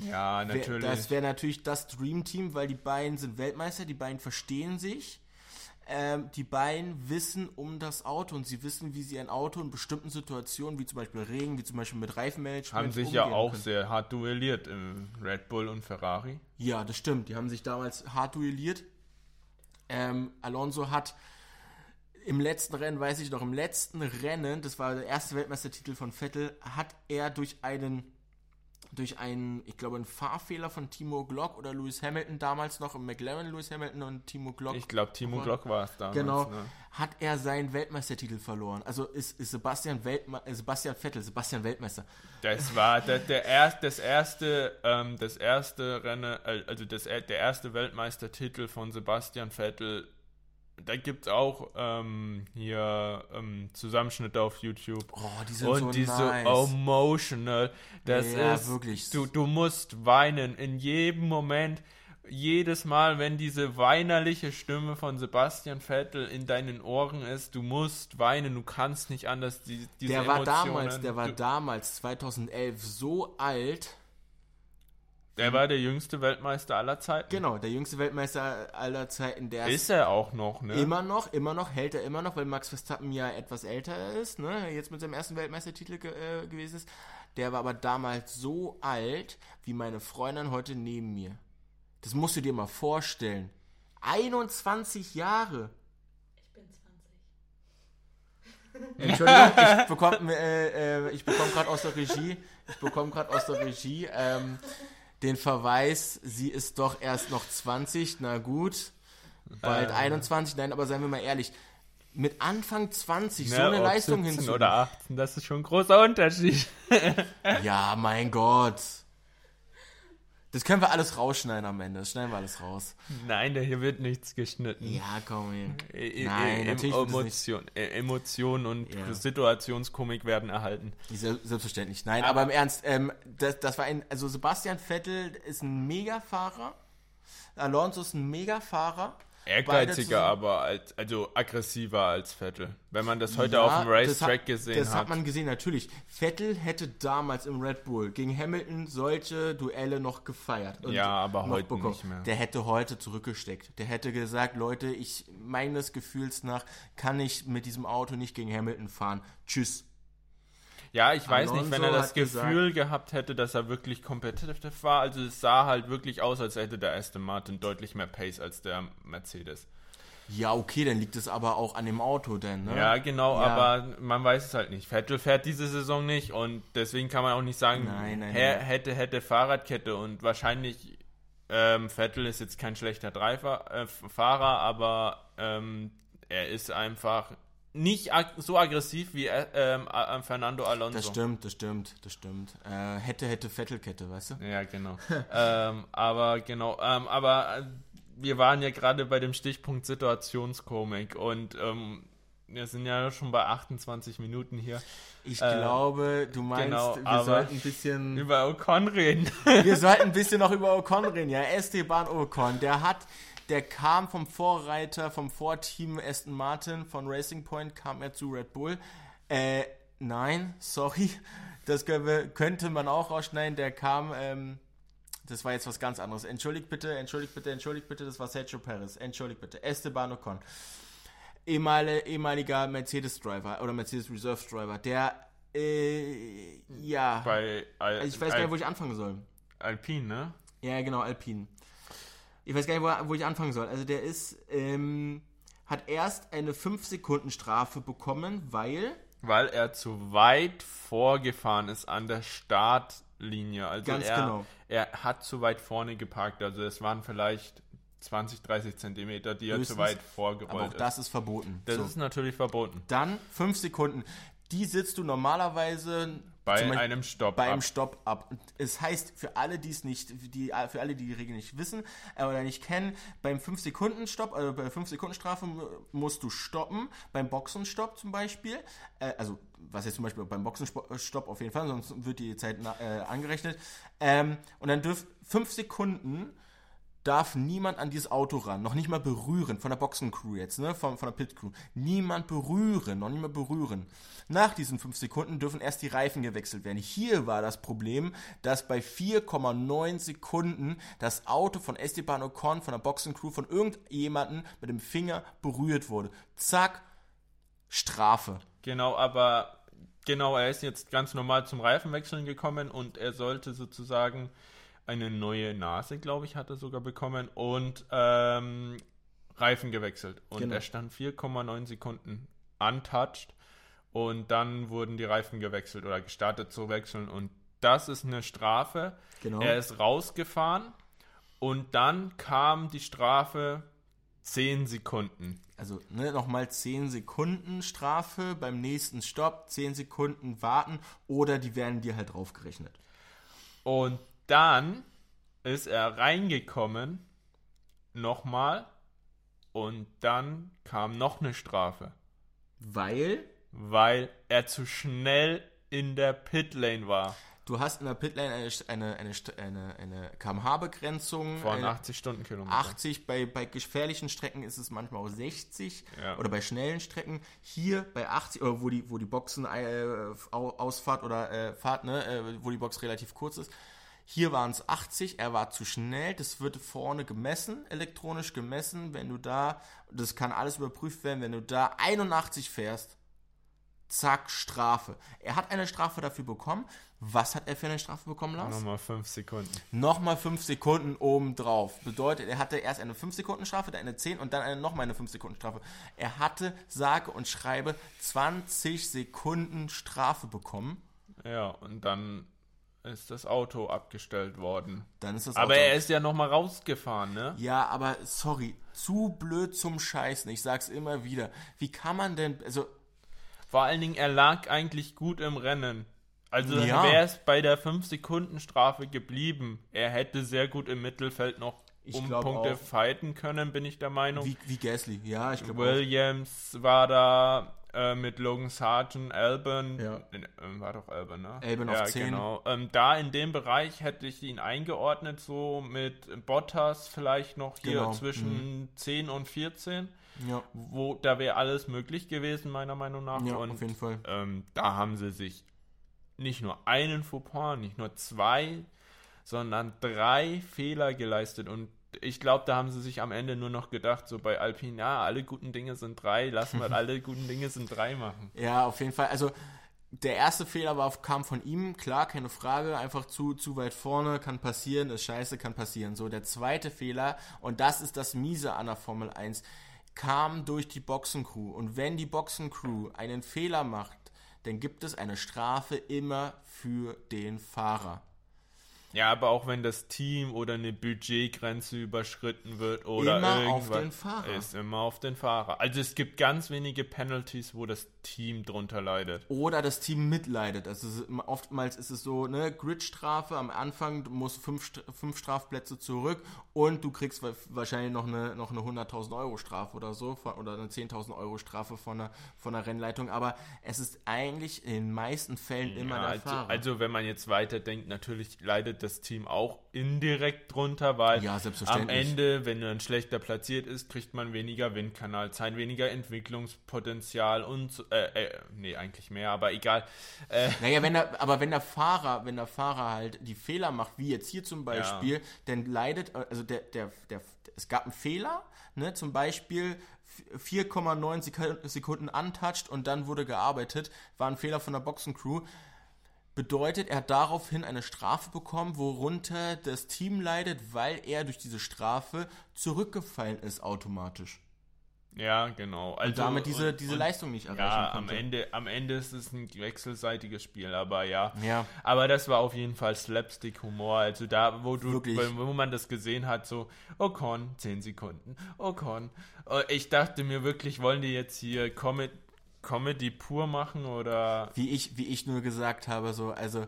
A: Ja, natürlich.
B: Das wäre natürlich das Dream Team, weil die beiden sind Weltmeister, die beiden verstehen sich. Ähm, die beiden wissen um das Auto und sie wissen, wie sie ein Auto in bestimmten Situationen, wie zum Beispiel Regen, wie zum Beispiel mit Reifenmanagement,
A: haben sich ja auch
B: können.
A: sehr hart duelliert im Red Bull und Ferrari.
B: Ja, das stimmt. Die haben sich damals hart duelliert. Ähm, Alonso hat im letzten Rennen, weiß ich noch, im letzten Rennen, das war der erste Weltmeistertitel von Vettel, hat er durch einen, durch einen, ich glaube, einen Fahrfehler von Timo Glock oder Lewis Hamilton damals noch im McLaren, Lewis Hamilton und Timo Glock.
A: Ich glaube, Timo Glock war es damals.
B: Genau,
A: Ne?
B: hat er seinen Weltmeistertitel verloren. Also ist, ist Sebastian, Weltme äh, Sebastian Vettel, Sebastian Weltmeister.
A: Das war der, der erst, das erste, ähm, das erste Rennen, äh, also das, er- der erste Weltmeistertitel von Sebastian Vettel. Da gibt es auch ähm, hier ähm, Zusammenschnitte auf YouTube.
B: Oh, die sind
A: Und
B: so
A: die
B: nice.
A: emotional. Das
B: Ja,
A: ist
B: wirklich.
A: Du, du musst weinen in jedem Moment. Jedes Mal, wenn diese weinerliche Stimme von Sebastian Vettel in deinen Ohren ist, du musst weinen, du kannst nicht anders. Die, diese
B: der war
A: Emotionen,
B: damals, der war
A: du,
B: damals 2011 so alt.
A: Der war der jüngste Weltmeister aller Zeiten.
B: Genau, der jüngste Weltmeister aller Zeiten, der
A: Ist er auch noch, ne?
B: immer noch, immer noch, hält er immer noch, weil Max Verstappen ja etwas älter ist, ne, jetzt mit seinem ersten Weltmeistertitel ge äh, gewesen ist. Der war aber damals so alt, wie meine Freundin heute neben mir. Das musst du dir mal vorstellen. 21 Jahre.
C: Ich bin 20.
B: Entschuldigung, ich bekomme äh, äh, ich bekomm gerade aus der Regie, ich bekomme gerade aus der Regie ähm, den Verweis, sie ist doch erst noch 20, na gut, bald
A: Äh.
B: 21, nein, aber seien wir mal ehrlich, mit Anfang 20 so
A: Ne,
B: eine
A: ob
B: Leistung
A: 17
B: hinzu.
A: oder 18, das ist schon ein großer Unterschied.
B: Ja, mein Gott. Das können wir alles rausschneiden am Ende, das schneiden wir alles raus.
A: Nein, da hier wird nichts geschnitten.
B: Ja, komm hier.
A: E- e-
B: Nein,
A: e-
B: natürlich
A: Emotion, e- Emotionen und
B: Ja.
A: Situationskomik werden erhalten.
B: Sel- Selbstverständlich. Nein, aber, im Ernst, ähm, das, das war ein, also Sebastian Vettel ist ein Megafahrer. Alonso ist ein Megafahrer.
A: Ehrgeiziger, aber als, also aggressiver als Vettel. Wenn man das heute
B: Ja,
A: auf dem
B: das
A: Racetrack
B: hat,
A: gesehen
B: Das
A: hat.
B: hat man gesehen, natürlich. Vettel hätte damals im Red Bull gegen Hamilton solche Duelle noch gefeiert. und
A: Ja, aber
B: noch
A: heute nicht mehr.
B: Der hätte heute zurückgesteckt. Der hätte gesagt, Leute, ich meines Gefühls nach kann ich mit diesem Auto nicht gegen Hamilton fahren. Tschüss.
A: Ja, ich weiß nicht, wenn er das Gefühl gehabt hätte, dass er wirklich competitive war. Also es sah halt wirklich aus, als hätte der Aston Martin deutlich mehr Pace als der Mercedes.
B: Ja, okay, dann liegt es aber auch an dem Auto, denn, ne?
A: Ja, genau,
B: Ja.
A: aber man weiß es halt nicht. Vettel fährt diese Saison nicht und deswegen kann man auch nicht sagen,
B: Nein, nein, nein.
A: hätte, hätte Fahrradkette und wahrscheinlich ähm, Vettel ist jetzt kein schlechter Dreifer, äh, Fahrer, aber ähm, er ist einfach nicht ag so aggressiv wie äh, äh, Fernando Alonso.
B: Das stimmt, das stimmt, das stimmt. Äh, hätte, hätte Vettelkette, weißt du?
A: Ja, genau. ähm, aber genau, ähm, aber äh, wir waren ja gerade bei dem Stichpunkt Situationskomik und ähm, wir sind ja schon bei 28 Minuten hier.
B: Ich
A: Äh,
B: glaube, du meinst,
A: genau,
B: wir sollten ein bisschen.
A: Über Ocon reden.
B: wir sollten ein bisschen noch über Ocon reden, ja. Esteban Ocon, der hat, der kam vom Vorreiter, vom Vorteam Aston Martin, von Racing Point, kam er zu Red Bull. Äh, nein, sorry. Das könnte man auch rausschneiden. Der kam, ähm, das war jetzt was ganz anderes. Entschuldigt bitte, entschuldigt bitte, entschuldigt bitte, das war Sergio Perez. Entschuldigt bitte. Esteban Ocon. Ehemalige, ehemaliger Mercedes-Driver oder Mercedes Reserve-Driver, der Äh, ja.
A: Bei Al
B: Also ich weiß gar nicht, wo ich anfangen soll.
A: Alpine, ne?
B: Ja, genau, Alpin. Ich weiß gar nicht, wo, wo ich anfangen soll. Also der ist, ähm, hat erst eine 5-Sekunden-Strafe bekommen, weil,
A: Weil er zu weit vorgefahren ist an der Startlinie. Also
B: Ganz
A: er,
B: genau.
A: er hat zu weit vorne geparkt. Also es waren vielleicht 20, 30 Zentimeter, die er zu
B: Höchstens.
A: weit
B: aber auch
A: vorgerollt ist.
B: das ist verboten.
A: Das
B: So.
A: ist natürlich verboten.
B: Dann 5 Sekunden. Die sitzt du normalerweise
A: Bei
B: Beispiel
A: einem Stopp.
B: bei
A: ab.
B: einem Stopp ab. Es heißt, für alle, die es nicht, die, für alle, die die Regel nicht wissen äh, oder nicht kennen, beim 5-Sekunden-Stopp, also bei der 5-Sekunden-Strafe mu- musst du stoppen, beim Boxenstopp zum Beispiel, äh, also was jetzt zum Beispiel beim Boxenstopp auf jeden Fall, sonst wird die Zeit äh, angerechnet. Ähm, und dann dürft 5 Sekunden darf niemand an dieses Auto ran, noch nicht mal berühren, von der Boxencrew jetzt, ne, von, von der Pit-Crew. Niemand berühren, noch nicht mal berühren. Nach diesen 5 Sekunden dürfen erst die Reifen gewechselt werden. Hier war das Problem, dass bei 4,9 Sekunden das Auto von Esteban Ocon, von der Boxencrew, von irgendjemanden mit dem Finger berührt wurde. Zack, Strafe.
A: Genau, aber genau, er ist jetzt ganz normal zum Reifenwechseln gekommen und er sollte sozusagen eine neue Nase, glaube ich, hat er sogar bekommen und ähm, Reifen gewechselt. Und
B: Genau.
A: er stand 4,9 Sekunden untouched und dann wurden die Reifen gewechselt oder gestartet zu wechseln und das ist eine Strafe.
B: Genau.
A: Er ist rausgefahren und dann kam die Strafe 10 Sekunden.
B: Also ne, nochmal 10 Sekunden Strafe beim nächsten Stopp, 10 Sekunden warten oder die werden dir halt draufgerechnet.
A: Und dann ist er reingekommen, nochmal, und dann kam noch eine Strafe,
B: Weil
A: weil er zu schnell in der Pitlane war.
B: du hast in der Pitlane eine, eine, eine, eine, eine kmh-Begrenzung.
A: Von
B: eine
A: 80 Stundenkilometer.
B: 80, bei, bei gefährlichen Strecken ist es manchmal auch 60
A: Ja.
B: oder bei schnellen Strecken. Hier bei 80, oder wo die, wo die Boxen äh, Au- Ausfahrt oder äh, Fahrt, ne, äh, wo die Box relativ kurz ist. Hier waren es 80, er war zu schnell, das wird vorne gemessen, elektronisch gemessen, wenn du da, das kann alles überprüft werden, wenn du da 81 fährst, zack, Strafe. Er hat eine Strafe dafür bekommen. Was hat er für eine Strafe bekommen, Lars?
A: Nochmal 5 Sekunden.
B: nochmal 5 Sekunden obendrauf. Bedeutet, er hatte erst eine 5-Sekunden-Strafe, dann eine 10 und dann eine, nochmal eine 5-Sekunden-Strafe. Er hatte, sage und schreibe, 20 Sekunden Strafe bekommen.
A: Ja, und dann ist das Auto abgestellt worden.
B: Dann ist das
A: Aber
B: Auto-
A: er ist ja nochmal rausgefahren, ne?
B: Ja, aber sorry, zu blöd zum Scheißen. Ich sag's immer wieder. Wie kann man denn, also,
A: Vor allen Dingen, er lag eigentlich gut im Rennen. Also
B: Ja.
A: wäre es bei der 5-Sekunden-Strafe geblieben. Er hätte sehr gut im Mittelfeld noch
B: Ich
A: um Punkte
B: auch.
A: fighten können, bin ich der Meinung.
B: wie, wie Gasly. Ja, ich glaube
A: Williams war da äh, mit Logan Sargent, Albon,
B: Ja.
A: äh, war doch Albon, ne?
B: Albon auf
A: ja,
B: 10.
A: Genau. Ähm, da in dem Bereich hätte ich ihn eingeordnet, so mit Bottas vielleicht noch hier
B: Genau,
A: zwischen 10 und 14,
B: Ja,
A: wo da wäre alles möglich gewesen, meiner Meinung nach.
B: ja
A: und
B: auf jeden Fall.
A: ähm, da haben sie sich nicht nur einen Fauxpas, nicht nur zwei, sondern drei Fehler geleistet. Und ich glaube, da haben sie sich am Ende nur noch gedacht, so bei Alpine, ja, alle guten Dinge sind drei, lassen wir alle guten Dinge sind drei machen.
B: Ja, auf jeden Fall. Also der erste Fehler war, kam von ihm, klar, keine Frage, einfach zu, zu weit vorne, kann passieren, ist scheiße, kann passieren. So, der zweite Fehler, und das ist das Miese an der Formel 1, kam durch die Boxencrew. Und wenn die Boxencrew einen Fehler macht, dann gibt es eine Strafe immer für den Fahrer.
A: Ja, aber auch wenn das Team oder eine Budgetgrenze überschritten wird oder
B: Immer
A: irgendwas,
B: auf den Fahrer.
A: ist immer auf den Fahrer. Also es gibt ganz wenige Penalties, wo das Team drunter leidet.
B: Oder das Team mitleidet. Also ist, oftmals ist es so, ne, Gridstrafe am Anfang, du musst fünf, fünf Strafplätze zurück und du kriegst wa- wahrscheinlich noch eine, noch eine 100.000 Euro Strafe oder so von, oder eine 10.000 Euro Strafe von der, von der Rennleitung. Aber es ist eigentlich in den meisten Fällen immer
A: Ja,
B: der
A: also,
B: Fahrer.
A: also wenn man jetzt weiterdenkt, natürlich leidet das Team auch indirekt drunter, weil
B: Ja,
A: am. Ende, wenn man schlechter platziert ist, kriegt man weniger Windkanalzeit, weniger Entwicklungspotenzial und so- äh, äh, nee, eigentlich mehr, aber egal. Äh,
B: Naja, wenn der, aber wenn der Fahrer, wenn der Fahrer halt die Fehler macht, wie jetzt hier zum Beispiel, dann leidet, also der, der, der, es gab einen Fehler, ne, zum Beispiel 4,9 Sekunden untouched und dann wurde gearbeitet, war ein Fehler von der Boxencrew. Bedeutet, er hat daraufhin eine Strafe bekommen, worunter das Team leidet, weil er durch diese Strafe zurückgefallen ist automatisch.
A: Ja, genau.
B: Also, und damit diese, diese
A: und,
B: Leistung nicht erreichen
A: ja, konnte. Am Ende, am Ende ist es ein wechselseitiges Spiel, aber ja.
B: ja.
A: Aber das war auf jeden Fall Slapstick-Humor. Also da, wo du, wo man das gesehen hat, so, Ocon, 10 Sekunden. Oh, ich dachte mir wirklich, wollen die jetzt hier Comedy, Comedy pur machen oder.
B: Wie ich, wie ich nur gesagt habe, so, also,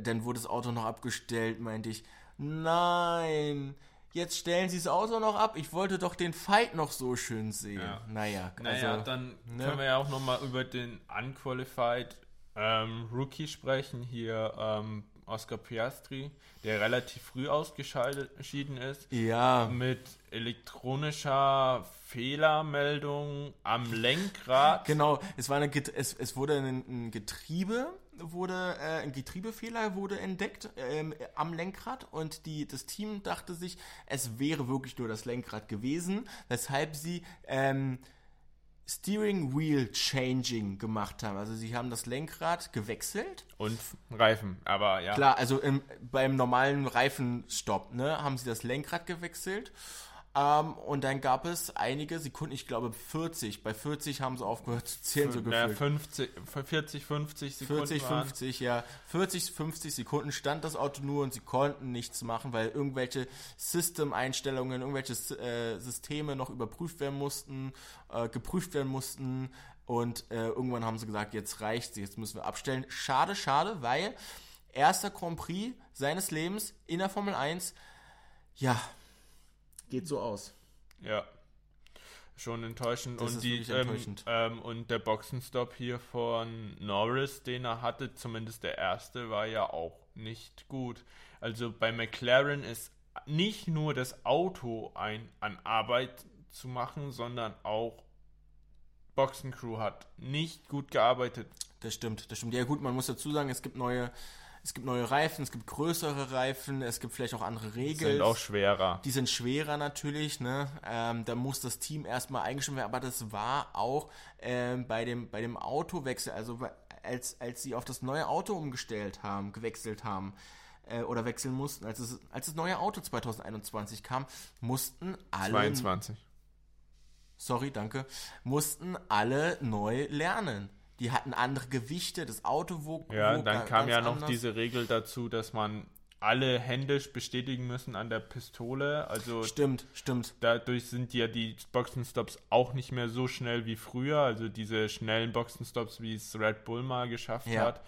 B: dann wurde das Auto noch abgestellt, meinte ich, nein jetzt stellen sie es Auto noch ab. Ich wollte doch den Fight noch so schön sehen. Ja. Naja,
A: also, naja, dann ne? können wir ja auch nochmal über den Unqualified ähm, Rookie sprechen. Hier ähm, Oscar Piastri, der relativ früh ausgeschieden ist.
B: Ja.
A: Mit elektronischer Fehlermeldung am Lenkrad.
B: Genau, es, war eine, es, es wurde ein, Getriebe wurde äh, ein Getriebefehler wurde entdeckt ähm, am Lenkrad und die, das Team dachte sich, es wäre wirklich nur das Lenkrad gewesen, weshalb sie ähm, Steering Wheel Changing gemacht haben. Also sie haben das Lenkrad gewechselt.
A: Und Reifen, aber ja.
B: Klar, also im, beim normalen Reifenstopp ne, haben sie das Lenkrad gewechselt ähm, und dann gab es einige Sekunden, ich glaube 40. Bei 40 haben sie aufgehört zu zählen, so
A: gefühlt. Ja, 50, 40, 50 Sekunden.
B: 40, 50, waren. ja. 40, 50 Sekunden stand das Auto nur und sie konnten nichts machen, weil irgendwelche System-Einstellungen, irgendwelche äh, Systeme noch überprüft werden mussten, äh, geprüft werden mussten. Und äh, irgendwann haben sie gesagt, jetzt reicht's, jetzt müssen wir abstellen. Schade, schade, weil erster Grand Prix seines Lebens in der Formel 1, ja, geht so aus.
A: Ja. Schon enttäuschend. Das und, die, ähm, enttäuschend. Ähm, und der Boxenstopp hier von Norris, den er hatte, zumindest der erste, war ja auch nicht gut. Also bei McLaren ist nicht nur das Auto ein, an Arbeit zu machen, sondern auch Boxencrew hat nicht gut gearbeitet.
B: Das stimmt, das stimmt. Ja gut, man muss dazu sagen, es gibt neue es gibt neue Reifen, es gibt größere Reifen, es gibt vielleicht auch andere Regeln. Die
A: sind auch schwerer.
B: Die sind schwerer natürlich, ne? Ähm, da muss das Team erstmal eingestimmt werden, aber das war auch ähm, bei, dem, bei dem Autowechsel, also als, als sie auf das neue Auto umgestellt haben, gewechselt haben, äh, oder wechseln mussten, als, es, als das neue Auto 2021 kam, mussten alle.
A: 22.
B: Sorry, danke. Mussten alle neu lernen die hatten andere Gewichte, das Auto wog.
A: Ja, wog dann kam ja noch anders. diese Regel dazu, dass man alle händisch bestätigen müssen an der Pistole. Also
B: stimmt, stimmt.
A: Dadurch sind ja die Boxenstops auch nicht mehr so schnell wie früher. Also diese schnellen Boxenstops, wie es Red Bull mal geschafft ja. hat.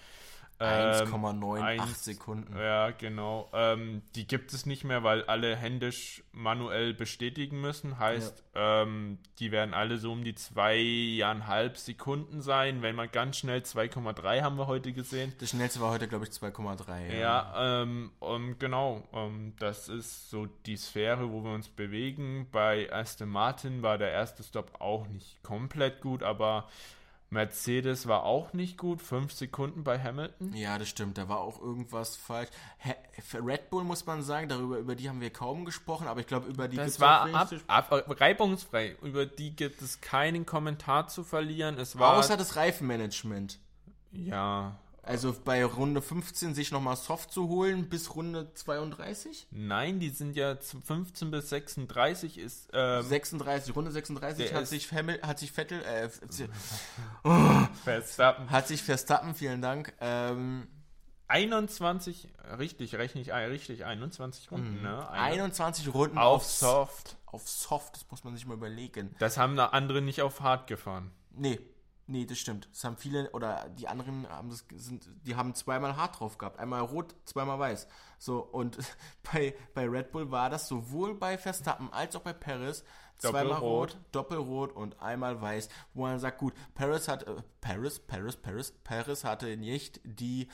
B: 1,98 ähm, Sekunden.
A: Ja, genau. Ähm, die gibt es nicht mehr, weil alle händisch manuell bestätigen müssen. Heißt, ja. ähm, die werden alle so um die zweieinhalb Sekunden sein. Wenn man ganz schnell 2,3 haben wir heute gesehen.
B: Das schnellste war heute, glaube ich, 2,3.
A: Ja, ja ähm, genau. Ähm, das ist so die Sphäre, wo wir uns bewegen. Bei Aston Martin war der erste Stop auch nicht komplett gut, aber Mercedes war auch nicht gut, fünf Sekunden bei Hamilton.
B: Ja, das stimmt, da war auch irgendwas falsch. Red Bull muss man sagen, darüber über die haben wir kaum gesprochen, aber ich glaube über die
A: das war ab, ab, reibungsfrei. Über die gibt es keinen Kommentar zu verlieren. Es war
B: außer das Reifenmanagement.
A: Ja,
B: also bei Runde 15 sich nochmal Soft zu holen bis Runde 32?
A: Nein, die sind ja 15 bis 36 ist. Ähm,
B: 36, Runde 36 hat sich, Hamil, hat sich Vettel. Äh,
A: oh, Verstappen.
B: Hat sich Verstappen, vielen Dank. Ähm,
A: 21, richtig, rechne ich richtig, 21 Runden, mhm. ne?
B: 21 Runden
A: auf, auf Soft.
B: Auf Soft, das muss man sich mal überlegen.
A: Das haben andere nicht auf Hard gefahren.
B: Nee, Nee, das stimmt. Das haben viele, oder die anderen haben das, sind, die haben zweimal hart drauf gehabt. Einmal rot, zweimal weiß. So, und bei, bei Red Bull war das sowohl bei Verstappen als auch bei Paris zweimal rot, doppelrot und einmal weiß, wo man sagt, gut, Paris hat, äh, Paris, Paris, Paris, Paris hatte nicht die,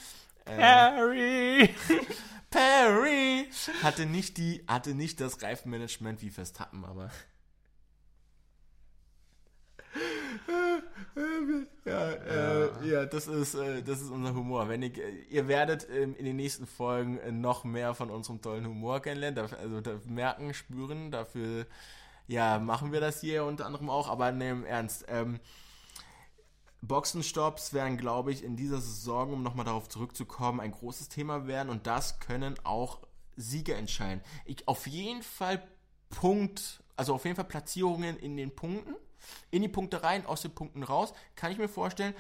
A: äh, Perry!
B: Perry! Hatte nicht die, hatte nicht das Reifenmanagement wie Verstappen, aber ja, äh, Ja, das ist, äh, das ist unser Humor. Wenn ich, äh, ihr werdet ähm, in den nächsten Folgen äh, noch mehr von unserem tollen Humor kennenlernen, also merken, spüren, dafür ja, machen wir das hier unter anderem auch, aber ne, im Ernst. Ähm, Boxenstops werden, glaube ich, in dieser Saison, um nochmal darauf zurückzukommen, ein großes Thema werden und das können auch Siege entscheiden. Ich, auf jeden Fall Punkt, also auf jeden Fall Platzierungen in den Punkten, in die Punkte rein, aus den Punkten raus, kann ich mir vorstellen.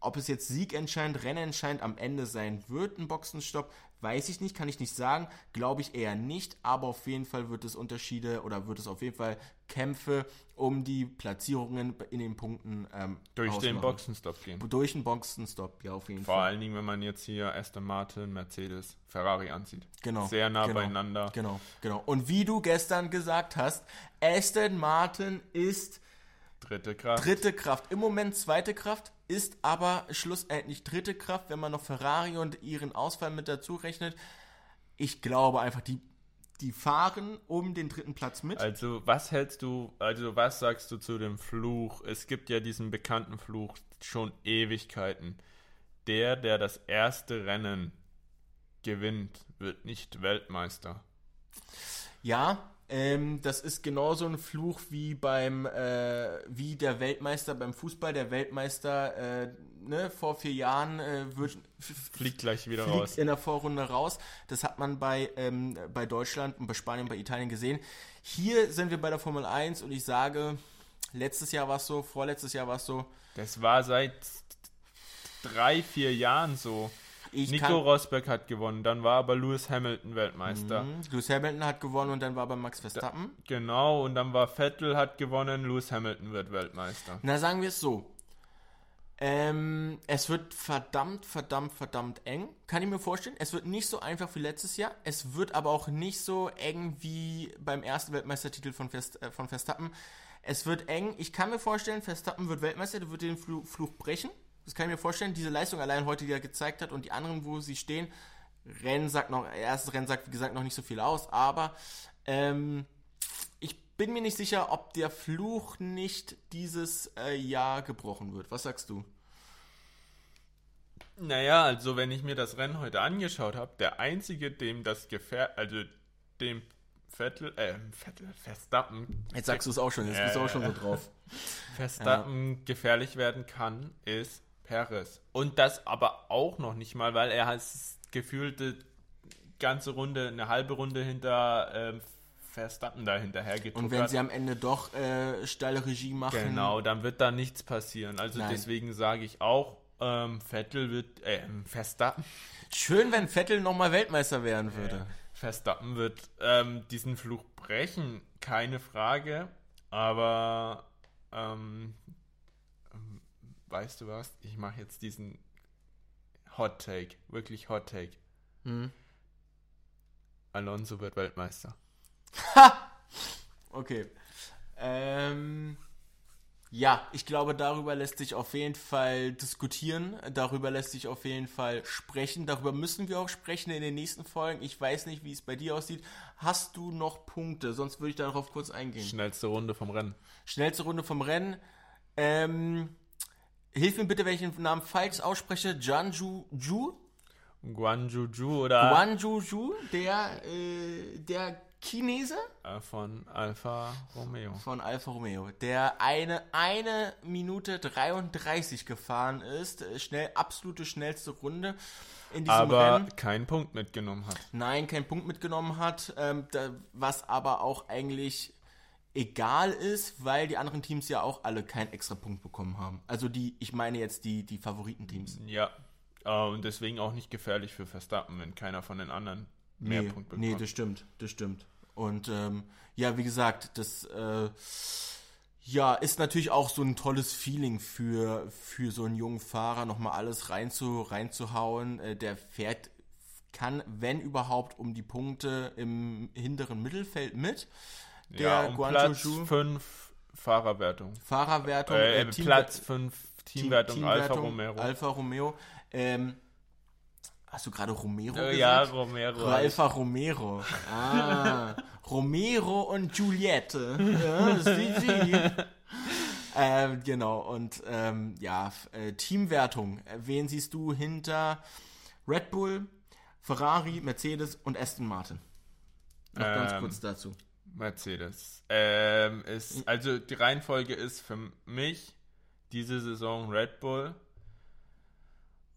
B: Ob es jetzt Sieg entscheidend, Rennen entscheidend am Ende sein wird, ein Boxenstopp, weiß ich nicht, kann ich nicht sagen. Glaube ich eher nicht, aber auf jeden Fall wird es Unterschiede oder wird es auf jeden Fall Kämpfe um die Platzierungen in den Punkten ähm,
A: Durch
B: ausmachen.
A: den Boxenstopp gehen.
B: Durch den Boxenstopp, ja, auf jeden
A: Vor
B: Fall.
A: allen Dingen, wenn man jetzt hier Aston Martin, Mercedes, Ferrari ansieht.
B: Genau.
A: Sehr nah
B: genau,
A: beieinander.
B: Genau, genau. Und wie du gestern gesagt hast, Aston Martin ist
A: Dritte Kraft.
B: dritte Kraft. Im Moment zweite Kraft, ist aber schlussendlich dritte Kraft, wenn man noch Ferrari und ihren Ausfall mit dazu rechnet. Ich glaube einfach, die, die fahren um den dritten Platz mit.
A: Also, was hältst du, also was sagst du zu dem Fluch? Es gibt ja diesen bekannten Fluch schon Ewigkeiten. Der, der das erste Rennen gewinnt, wird nicht Weltmeister.
B: Ja, ähm, das ist genauso ein Fluch wie beim, äh, wie der Weltmeister beim Fußball. Der Weltmeister, äh, ne, vor vier Jahren äh, wird,
A: Fliegt gleich wieder
B: fliegt
A: raus.
B: in der Vorrunde raus. Das hat man bei, ähm, bei Deutschland und bei Spanien, bei Italien gesehen. Hier sind wir bei der Formel 1 und ich sage, letztes Jahr war es so, vorletztes Jahr war es so.
A: Das war seit drei, vier Jahren so.
B: Ich
A: Nico Rosberg hat gewonnen, dann war aber Lewis Hamilton Weltmeister.
B: Mhm. Lewis Hamilton hat gewonnen und dann war bei Max Verstappen.
A: Genau, und dann war Vettel hat gewonnen, Lewis Hamilton wird Weltmeister.
B: Na, sagen wir es so. Ähm, es wird verdammt, verdammt, verdammt eng. Kann ich mir vorstellen. Es wird nicht so einfach wie letztes Jahr. Es wird aber auch nicht so eng wie beim ersten Weltmeistertitel von, Verst äh, von Verstappen. Es wird eng. Ich kann mir vorstellen, Verstappen wird Weltmeister, der wird den Flu Fluch brechen. Das kann ich mir vorstellen. Diese Leistung allein heute, die er gezeigt hat und die anderen, wo sie stehen. Rennen sagt noch, erstes Rennen sagt, wie gesagt, noch nicht so viel aus, aber ähm, ich bin mir nicht sicher, ob der Fluch nicht dieses äh, Jahr gebrochen wird. Was sagst du?
A: Naja, also wenn ich mir das Rennen heute angeschaut habe, der einzige, dem das gefähr, also dem Vettel, äh, Vettel, Verstappen,
B: Jetzt sagst du es auch schon, jetzt bist du auch schon so drauf.
A: Verstappen gefährlich werden kann, ist Perez. Und das aber auch noch nicht mal, weil er halt gefühlte ganze Runde, eine halbe Runde hinter ähm, Verstappen da hinterher getuckert.
B: Und wenn sie am Ende doch äh, steile Regie machen.
A: Genau, dann wird da nichts passieren. Also
B: Nein.
A: deswegen sage ich auch, ähm, Vettel wird, äh, Verstappen,
B: Schön, wenn Vettel nochmal Weltmeister werden würde.
A: Verstappen wird ähm, diesen Fluch brechen, keine Frage. Aber ähm, weißt du was? Ich mache jetzt diesen Hot Take, wirklich Hot Take.
B: Hm.
A: Alonso wird Weltmeister.
B: Okay. Ähm, ja, ich glaube, darüber lässt sich auf jeden Fall diskutieren. Darüber lässt sich auf jeden Fall sprechen. Darüber müssen wir auch sprechen in den nächsten Folgen. Ich weiß nicht, wie es bei dir aussieht. Hast du noch Punkte? Sonst würde ich darauf kurz eingehen.
A: Schnellste Runde vom Rennen.
B: Schnellste Runde vom Rennen. Ähm, hilf mir bitte, wenn ich den Namen falsch ausspreche. Janju Ju?
A: Guanjuju oder
B: Guanju Ju, der, äh, der Chinese
A: äh, von Alfa Romeo.
B: von Alfa Romeo, der eine, eine Minute 33 gefahren ist. Äh, Schnell, absolute schnellste Runde in diesem
A: Aber
B: Rennen.
A: keinen Punkt mitgenommen hat.
B: Nein, keinen Punkt mitgenommen hat, ähm, da, was aber auch eigentlich egal ist, weil die anderen Teams ja auch alle keinen extra Punkt bekommen haben. Also die, ich meine jetzt die, die Favoritenteams.
A: Ja. Äh, und deswegen auch nicht gefährlich für Verstappen, wenn keiner von den anderen mehr
B: nee,
A: Punkte bekommt.
B: nee, das stimmt, das stimmt. Und ähm, ja, wie gesagt, das äh, ja, ist natürlich auch so ein tolles Feeling für, für so einen jungen Fahrer, nochmal alles reinzu, reinzuhauen. Äh, der fährt, kann, wenn überhaupt, um die Punkte im hinteren Mittelfeld mit. Der
A: ja, um Platz
B: Zhou
A: 5 Fahrerwertung.
B: Fahrerwertung,
A: Äh,
B: äh,
A: Platz 5
B: Team-
A: Teamwertung, Alfa
B: Teamwertung,
A: Romero.
B: Alfa Romeo. Ähm, hast du gerade Romero
A: Äh,
B: gesagt?
A: ja, Romero.
B: Alfa Romero. Ah, Romero und Giuliette. Ja, sie. ähm, genau, und ähm, ja, äh, Teamwertung. Wen siehst du hinter Red Bull, Ferrari, Mercedes und Aston Martin? Noch ganz
A: Ähm,
B: kurz dazu.
A: Mercedes. Ähm, ist, also die Reihenfolge ist für mich diese Saison Red Bull.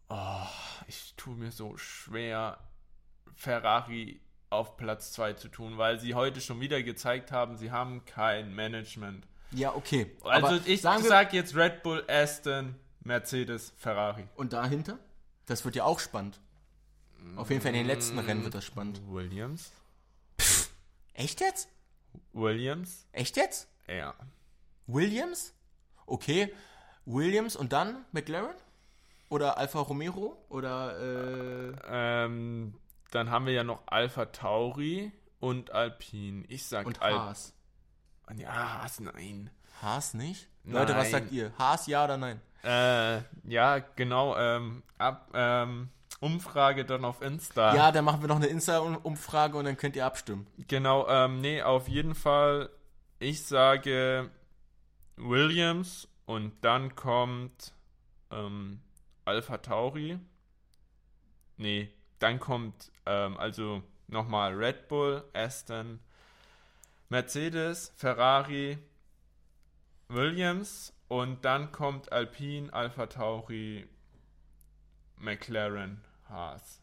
A: Oh, ich tue mir so schwer, Ferrari auf Platz 2 zu tun, weil sie heute schon wieder gezeigt haben, sie haben kein Management.
B: Ja, okay.
A: Also
B: Aber
A: ich sage jetzt Red Bull, Aston, Mercedes, Ferrari.
B: und dahinter? Das wird ja auch spannend. Auf jeden Fall in den letzten. Rennen wird das spannend.
A: Williams.
B: Echt jetzt?
A: Williams?
B: Echt jetzt?
A: Ja.
B: Williams? Okay. Williams und dann McLaren? Oder Alfa Romero? Oder äh,
A: Ähm, dann haben wir ja noch Alpha Tauri und Alpine. Ich sag
B: und
A: Al
B: Haas?
A: Ja, Haas, nein.
B: Haas nicht? Leute, was
A: Nein.
B: sagt ihr? Haas ja oder nein?
A: Äh, ja, genau. Ähm, ab, ähm, Umfrage dann auf Insta.
B: Ja, dann machen wir noch eine Insta-Umfrage und dann könnt ihr abstimmen.
A: Genau, ähm, nee, auf jeden Fall. Ich sage Williams und dann kommt ähm, Alpha Tauri. Nee, dann kommt ähm, also nochmal Red Bull, Aston, Mercedes, Ferrari, Williams und dann kommt Alpine, Alpha Tauri, McLaren, Haas.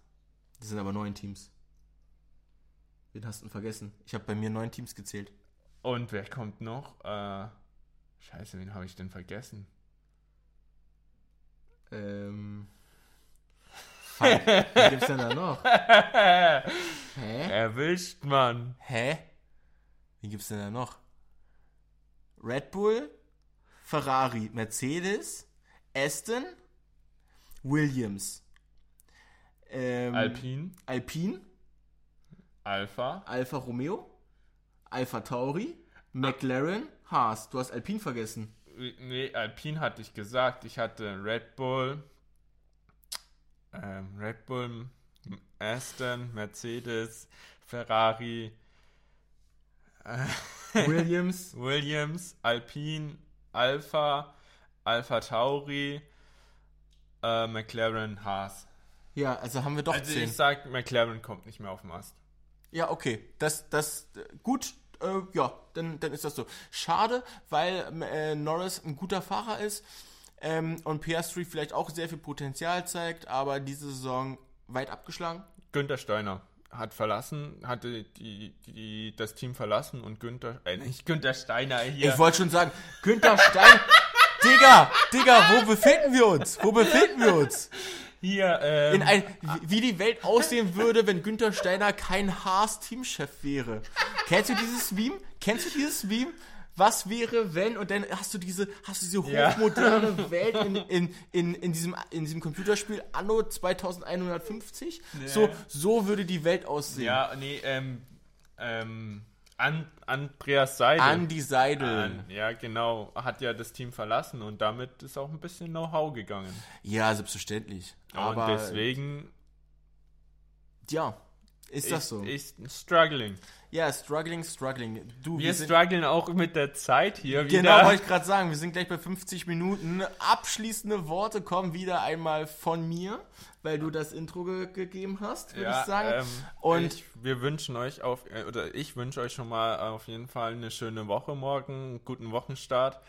B: Das sind aber neun Teams. Wen hast du denn vergessen? Ich habe bei mir neun Teams gezählt.
A: Und wer kommt noch? Äh, scheiße, wen habe ich denn vergessen?
B: Ähm. Fuck, wen gibt's denn da noch? Hä?
A: Erwischt, Mann.
B: Hä? Wie gibt's denn da noch? Red Bull, Ferrari, Mercedes, Aston, Williams, ähm,
A: Alpine,
B: Alpine,
A: Alpha,
B: Alfa Romeo, Alfa Tauri, McLaren, Haas. Du hast Alpine vergessen.
A: nee, Alpine hatte ich gesagt. Ich hatte Red Bull, ähm, Red Bull, Aston, Mercedes, Ferrari,
B: Williams,
A: Williams, Alpine, Alpha, Alpha Tauri, äh, McLaren, Haas.
B: Ja, also haben wir doch
A: Also
B: zehn.
A: ich sag, McLaren kommt nicht mehr auf den Ast.
B: Ja, okay. Das, das, äh, gut. Äh, ja, dann, dann ist das so. Schade, weil äh, Norris ein guter Fahrer ist ähm, und Piastri vielleicht auch sehr viel Potenzial zeigt, aber diese Saison weit abgeschlagen.
A: Günther Steiner hat verlassen, hatte die, die, das Team verlassen und Günther, äh, nicht Günther Steiner hier.
B: Ich wollte schon sagen, Günther Stein. Digga, Digga, wo befinden wir uns? Wo befinden wir uns?
A: Hier, ähm,
B: In ein, wie- die Welt aussehen würde, wenn Günther Steiner kein Haas-Teamchef wäre. Kennst du dieses Meme? Kennst du dieses Meme? Was wäre, wenn, und dann hast du diese, hast du diese
A: Ja.
B: hochmoderne Welt in, in, in, in, diesem, in diesem Computerspiel Anno 2150? So, so würde die Welt aussehen.
A: ja, nee, ähm, ähm, An, Andreas Seidel.
B: Andi Seidel.
A: An, ja, genau, hat ja das Team verlassen und damit ist auch ein bisschen Know-how gegangen.
B: Ja, selbstverständlich. Aber,
A: und deswegen
B: ja, ist das
A: ist,
B: so?
A: ist struggling.
B: Ja, struggling, struggling. Du,
A: Wir
B: sind-
A: strugglen auch mit der Zeit hier
B: Genau,
A: wieder.
B: wollte ich gerade sagen. Wir sind gleich bei 50 Minuten. Abschließende Worte kommen wieder einmal von mir, weil du das Intro ge gegeben hast, würde ich sagen.
A: Ähm,
B: Und-
A: ich, wir wünschen euch auf, äh, oder ich wünsche euch schon mal auf jeden Fall eine schöne Woche morgen, einen guten Wochenstart.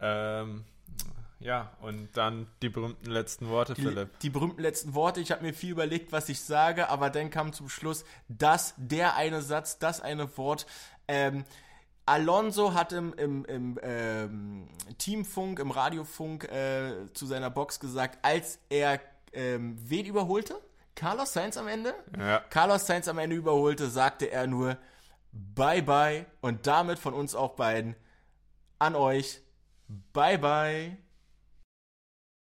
A: Ähm, ja, und dann die berühmten letzten Worte,
B: die,
A: Philipp.
B: die berühmten letzten Worte. Ich habe mir viel überlegt, was ich sage, aber dann kam zum Schluss das, der eine Satz, das eine Wort. Ähm, Alonso hat im, im, im ähm, Teamfunk, im Radiofunk äh, zu seiner Box gesagt, als er ähm, wen überholte? Carlos Sainz am Ende?
A: Ja.
B: Carlos Sainz am Ende überholte, sagte er nur Bye bye und damit von uns auch beiden an euch Bye bye.